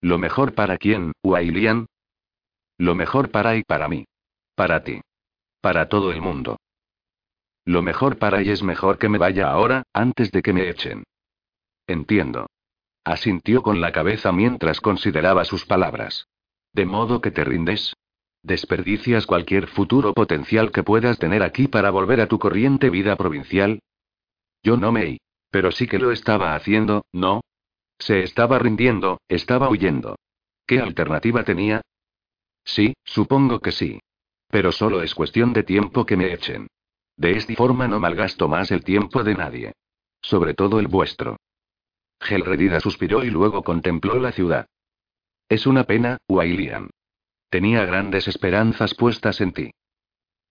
¿Lo mejor para quién, Wailian? Lo mejor para y para mí. Para ti. Para todo el mundo. Lo mejor para ella es mejor que me vaya ahora, antes de que me echen. Entiendo. Asintió con la cabeza mientras consideraba sus palabras. ¿De modo que te rindes? ¿Desperdicias cualquier futuro potencial que puedas tener aquí para volver a tu corriente vida provincial? Yo no me... Pero sí que lo estaba haciendo, ¿no? Se estaba rindiendo, estaba huyendo. ¿Qué alternativa tenía? Sí, supongo que sí. Pero solo es cuestión de tiempo que me echen. De esta forma no malgasto más el tiempo de nadie. Sobre todo el vuestro. Gelredida suspiró y luego contempló la ciudad. Es una pena, Wailian. Tenía grandes esperanzas puestas en ti.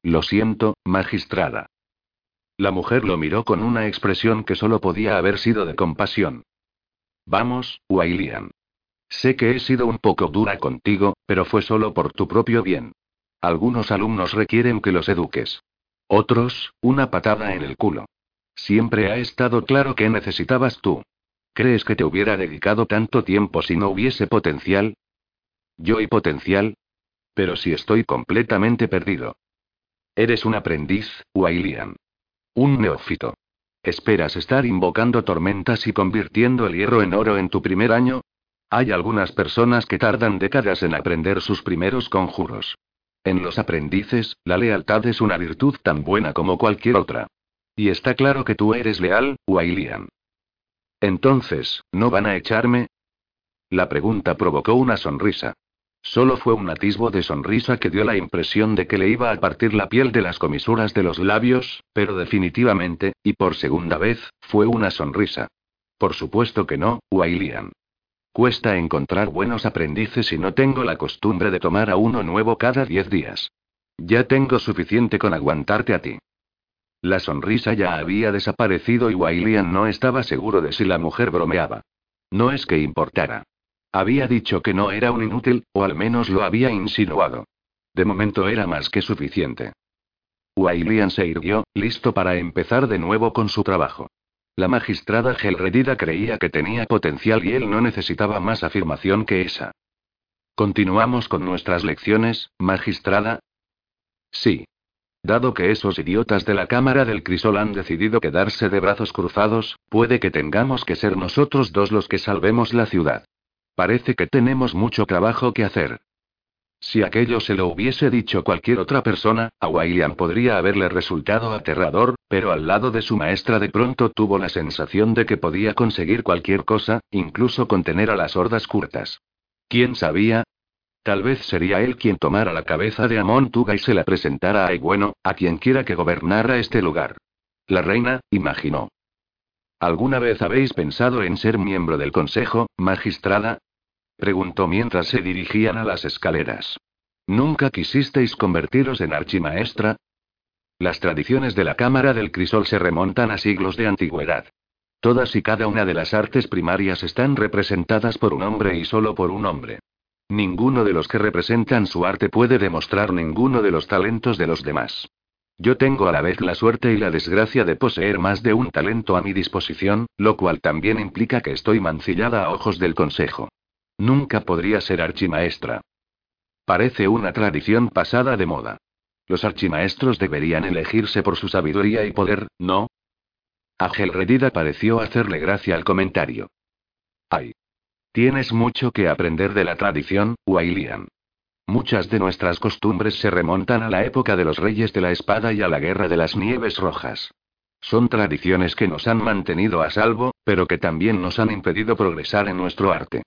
Lo siento, magistrada. La mujer lo miró con una expresión que solo podía haber sido de compasión. Vamos, Wailian. Sé que he sido un poco dura contigo, pero fue solo por tu propio bien. Algunos alumnos requieren que los eduques. Otros, una patada en el culo. Siempre ha estado claro que necesitabas tú. ¿Crees que te hubiera dedicado tanto tiempo si no hubiese potencial? ¿Yo y potencial? Pero si estoy completamente perdido. Eres un aprendiz, Wailian. Un neófito. ¿Esperas estar invocando tormentas y convirtiendo el hierro en oro en tu primer año? Hay algunas personas que tardan décadas en aprender sus primeros conjuros. En los aprendices, la lealtad es una virtud tan buena como cualquier otra. Y está claro que tú eres leal, Wailian. Entonces, ¿no van a echarme? La pregunta provocó una sonrisa. Solo fue un atisbo de sonrisa que dio la impresión de que le iba a partir la piel de las comisuras de los labios, pero definitivamente, y por segunda vez, fue una sonrisa. Por supuesto que no, Wailian. Cuesta encontrar buenos aprendices y no tengo la costumbre de tomar a uno nuevo cada diez días. Ya tengo suficiente con aguantarte a ti. La sonrisa ya había desaparecido y Wailian no estaba seguro de si la mujer bromeaba. No es que importara. Había dicho que no era un inútil, o al menos lo había insinuado. De momento era más que suficiente. Wailian se irguió, listo para empezar de nuevo con su trabajo. La magistrada Gelredida creía que tenía potencial y él no necesitaba más afirmación que esa. ¿Continuamos con nuestras lecciones, magistrada? Sí. Dado que esos idiotas de la Cámara del Crisol han decidido quedarse de brazos cruzados, puede que tengamos que ser nosotros dos los que salvemos la ciudad. Parece que tenemos mucho trabajo que hacer. Si aquello se lo hubiese dicho cualquier otra persona, a William podría haberle resultado aterrador, pero al lado de su maestra de pronto tuvo la sensación de que podía conseguir cualquier cosa, incluso contener a las hordas curtas. ¿Quién sabía? Tal vez sería él quien tomara la cabeza de Amon Tuga y se la presentara a Bueno, a quien quiera que gobernara este lugar. La reina, imaginó. ¿Alguna vez habéis pensado en ser miembro del consejo, magistrada? Preguntó mientras se dirigían a las escaleras. ¿Nunca quisisteis convertiros en archimaestra? Las tradiciones de la Cámara del Crisol se remontan a siglos de antigüedad. Todas y cada una de las artes primarias están representadas por un hombre y solo por un hombre. Ninguno de los que representan su arte puede demostrar ninguno de los talentos de los demás. Yo tengo a la vez la suerte y la desgracia de poseer más de un talento a mi disposición, lo cual también implica que estoy mancillada a ojos del Consejo. Nunca podría ser archimaestra. Parece una tradición pasada de moda. Los archimaestros deberían elegirse por su sabiduría y poder, ¿no? A Gelredida pareció hacerle gracia al comentario. Ay. Tienes mucho que aprender de la tradición, Wailian. Muchas de nuestras costumbres se remontan a la época de los reyes de la espada y a la guerra de las nieves rojas. Son tradiciones que nos han mantenido a salvo, pero que también nos han impedido progresar en nuestro arte.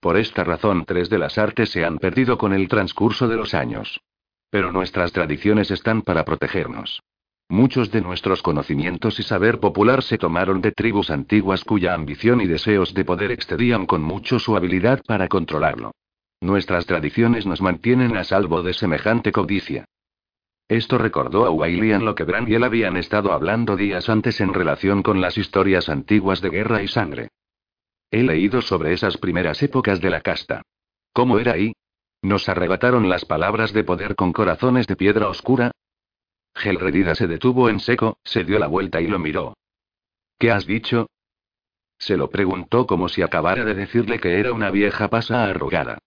Por esta razón tres de las artes se han perdido con el transcurso de los años. Pero nuestras tradiciones están para protegernos. Muchos de nuestros conocimientos y saber popular se tomaron de tribus antiguas cuya ambición y deseos de poder excedían con mucho su habilidad para controlarlo. Nuestras tradiciones nos mantienen a salvo de semejante codicia. Esto recordó a Wailian lo que Bran y él habían estado hablando días antes en relación con las historias antiguas de guerra y sangre. He leído sobre esas primeras épocas de la casta. ¿Cómo era ahí? ¿Nos arrebataron las palabras de poder con corazones de piedra oscura? Gelredida se detuvo en seco, se dio la vuelta y lo miró. ¿Qué has dicho? Se lo preguntó como si acabara de decirle que era una vieja pasa arrugada.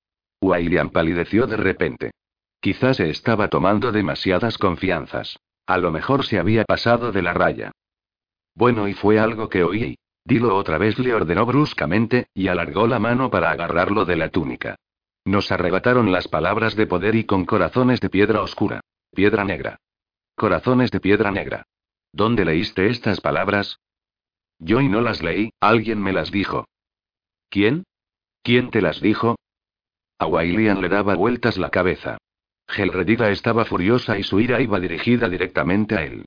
William palideció de repente. Quizás se estaba tomando demasiadas confianzas. A lo mejor se había pasado de la raya. Bueno, y fue algo que oí. Dilo otra vez, le ordenó bruscamente, y alargó la mano para agarrarlo de la túnica. Nos arrebataron las palabras de poder y con corazones de piedra oscura. Piedra negra. Corazones de piedra negra. ¿Dónde leíste estas palabras? Yo y no las leí, alguien me las dijo. ¿Quién? ¿Quién te las dijo? A Wailian le daba vueltas la cabeza. Gelredida estaba furiosa y su ira iba dirigida directamente a él.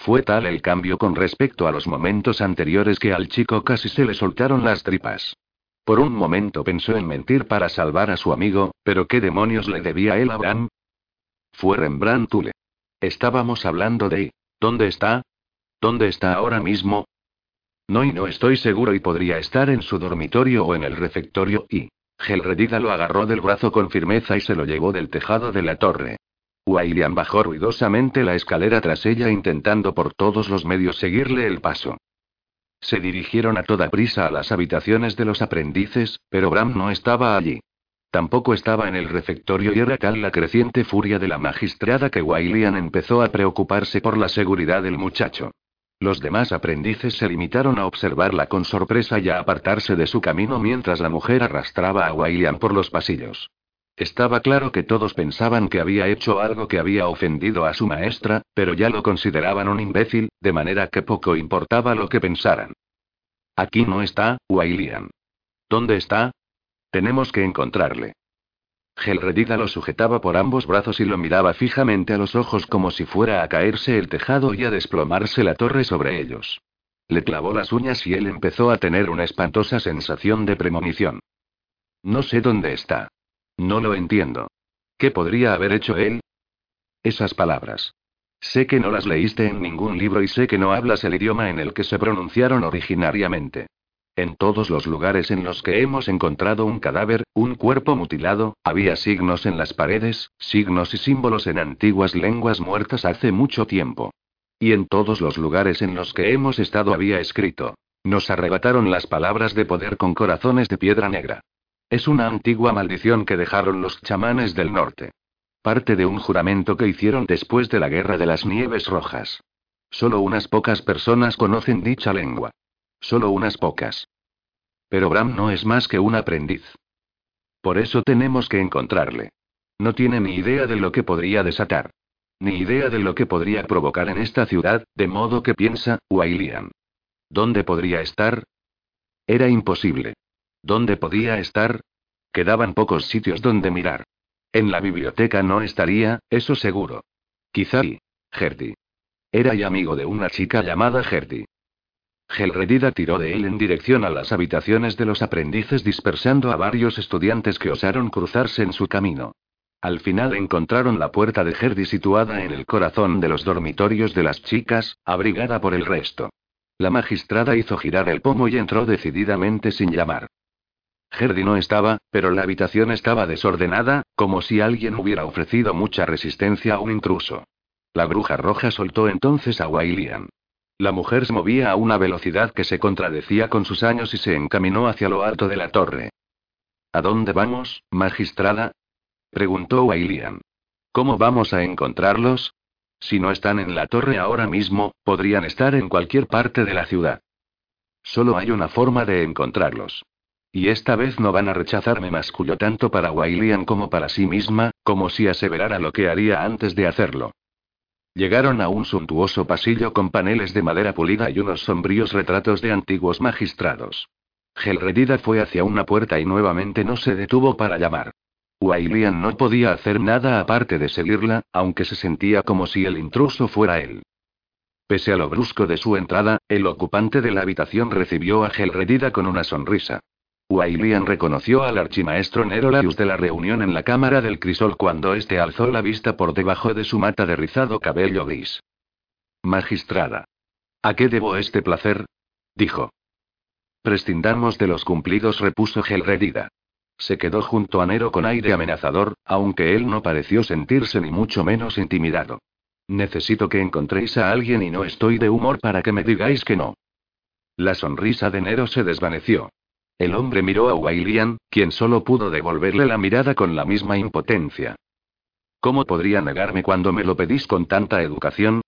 Fue tal el cambio con respecto a los momentos anteriores que al chico casi se le soltaron las tripas. Por un momento pensó en mentir para salvar a su amigo, pero ¿qué demonios le debía él a Bran? Fue Rembrandt Tule. Estábamos hablando de... ¿Dónde está? ¿Dónde está ahora mismo? No y no estoy seguro y podría estar en su dormitorio o en el refectorio y... Gelredida lo agarró del brazo con firmeza y se lo llevó del tejado de la torre. William bajó ruidosamente la escalera tras ella intentando por todos los medios seguirle el paso. Se dirigieron a toda prisa a las habitaciones de los aprendices, pero Bram no estaba allí. Tampoco estaba en el refectorio y era tal la creciente furia de la magistrada que Wailian empezó a preocuparse por la seguridad del muchacho. Los demás aprendices se limitaron a observarla con sorpresa y a apartarse de su camino mientras la mujer arrastraba a Wailian por los pasillos. Estaba claro que todos pensaban que había hecho algo que había ofendido a su maestra, pero ya lo consideraban un imbécil, de manera que poco importaba lo que pensaran. Aquí no está, Wailian. ¿Dónde está? Tenemos que encontrarle. Gelredida lo sujetaba por ambos brazos y lo miraba fijamente a los ojos como si fuera a caerse el tejado y a desplomarse la torre sobre ellos. Le clavó las uñas y él empezó a tener una espantosa sensación de premonición. No sé dónde está. No lo entiendo. ¿Qué podría haber hecho él? Esas palabras. Sé que no las leíste en ningún libro y sé que no hablas el idioma en el que se pronunciaron originariamente. En todos los lugares en los que hemos encontrado un cadáver, un cuerpo mutilado, había signos en las paredes, signos y símbolos en antiguas lenguas muertas hace mucho tiempo. Y en todos los lugares en los que hemos estado había escrito. Nos arrebataron las palabras de poder con corazones de piedra negra. Es una antigua maldición que dejaron los chamanes del norte. Parte de un juramento que hicieron después de la Guerra de las Nieves Rojas. Solo unas pocas personas conocen dicha lengua. Solo unas pocas. Pero Bram no es más que un aprendiz. Por eso tenemos que encontrarle. No tiene ni idea de lo que podría desatar. Ni idea de lo que podría provocar en esta ciudad, de modo que piensa, Wailian. ¿Dónde podría estar? Era imposible. ¿Dónde podía estar? Quedaban pocos sitios donde mirar. En la biblioteca no estaría, eso seguro. Quizá y. Era y amigo de una chica llamada Gertie. Gelredida tiró de él en dirección a las habitaciones de los aprendices dispersando a varios estudiantes que osaron cruzarse en su camino. Al final encontraron la puerta de Gerdi situada en el corazón de los dormitorios de las chicas, abrigada por el resto. La magistrada hizo girar el pomo y entró decididamente sin llamar. Gerdi no estaba, pero la habitación estaba desordenada, como si alguien hubiera ofrecido mucha resistencia a un intruso. La bruja roja soltó entonces a Wailian. La mujer se movía a una velocidad que se contradecía con sus años y se encaminó hacia lo alto de la torre. ¿A dónde vamos, magistrada? preguntó Wailian. ¿Cómo vamos a encontrarlos? Si no están en la torre ahora mismo, podrían estar en cualquier parte de la ciudad. Solo hay una forma de encontrarlos. Y esta vez no van a rechazarme, masculló tanto para Wailian como para sí misma, como si aseverara lo que haría antes de hacerlo. Llegaron a un suntuoso pasillo con paneles de madera pulida y unos sombríos retratos de antiguos magistrados. Gelredida fue hacia una puerta y nuevamente no se detuvo para llamar. Wailian no podía hacer nada aparte de seguirla, aunque se sentía como si el intruso fuera él. Pese a lo brusco de su entrada, el ocupante de la habitación recibió a Gelredida con una sonrisa. Wailian reconoció al archimaestro Nerolaius de la reunión en la cámara del crisol cuando éste alzó la vista por debajo de su mata de rizado cabello gris. Magistrada. ¿A qué debo este placer? dijo. Prescindamos de los cumplidos, repuso Gelredida. Se quedó junto a Nero con aire amenazador, aunque él no pareció sentirse ni mucho menos intimidado. Necesito que encontréis a alguien y no estoy de humor para que me digáis que no. La sonrisa de Nero se desvaneció. El hombre miró a Wailian, quien solo pudo devolverle la mirada con la misma impotencia. ¿Cómo podría negarme cuando me lo pedís con tanta educación?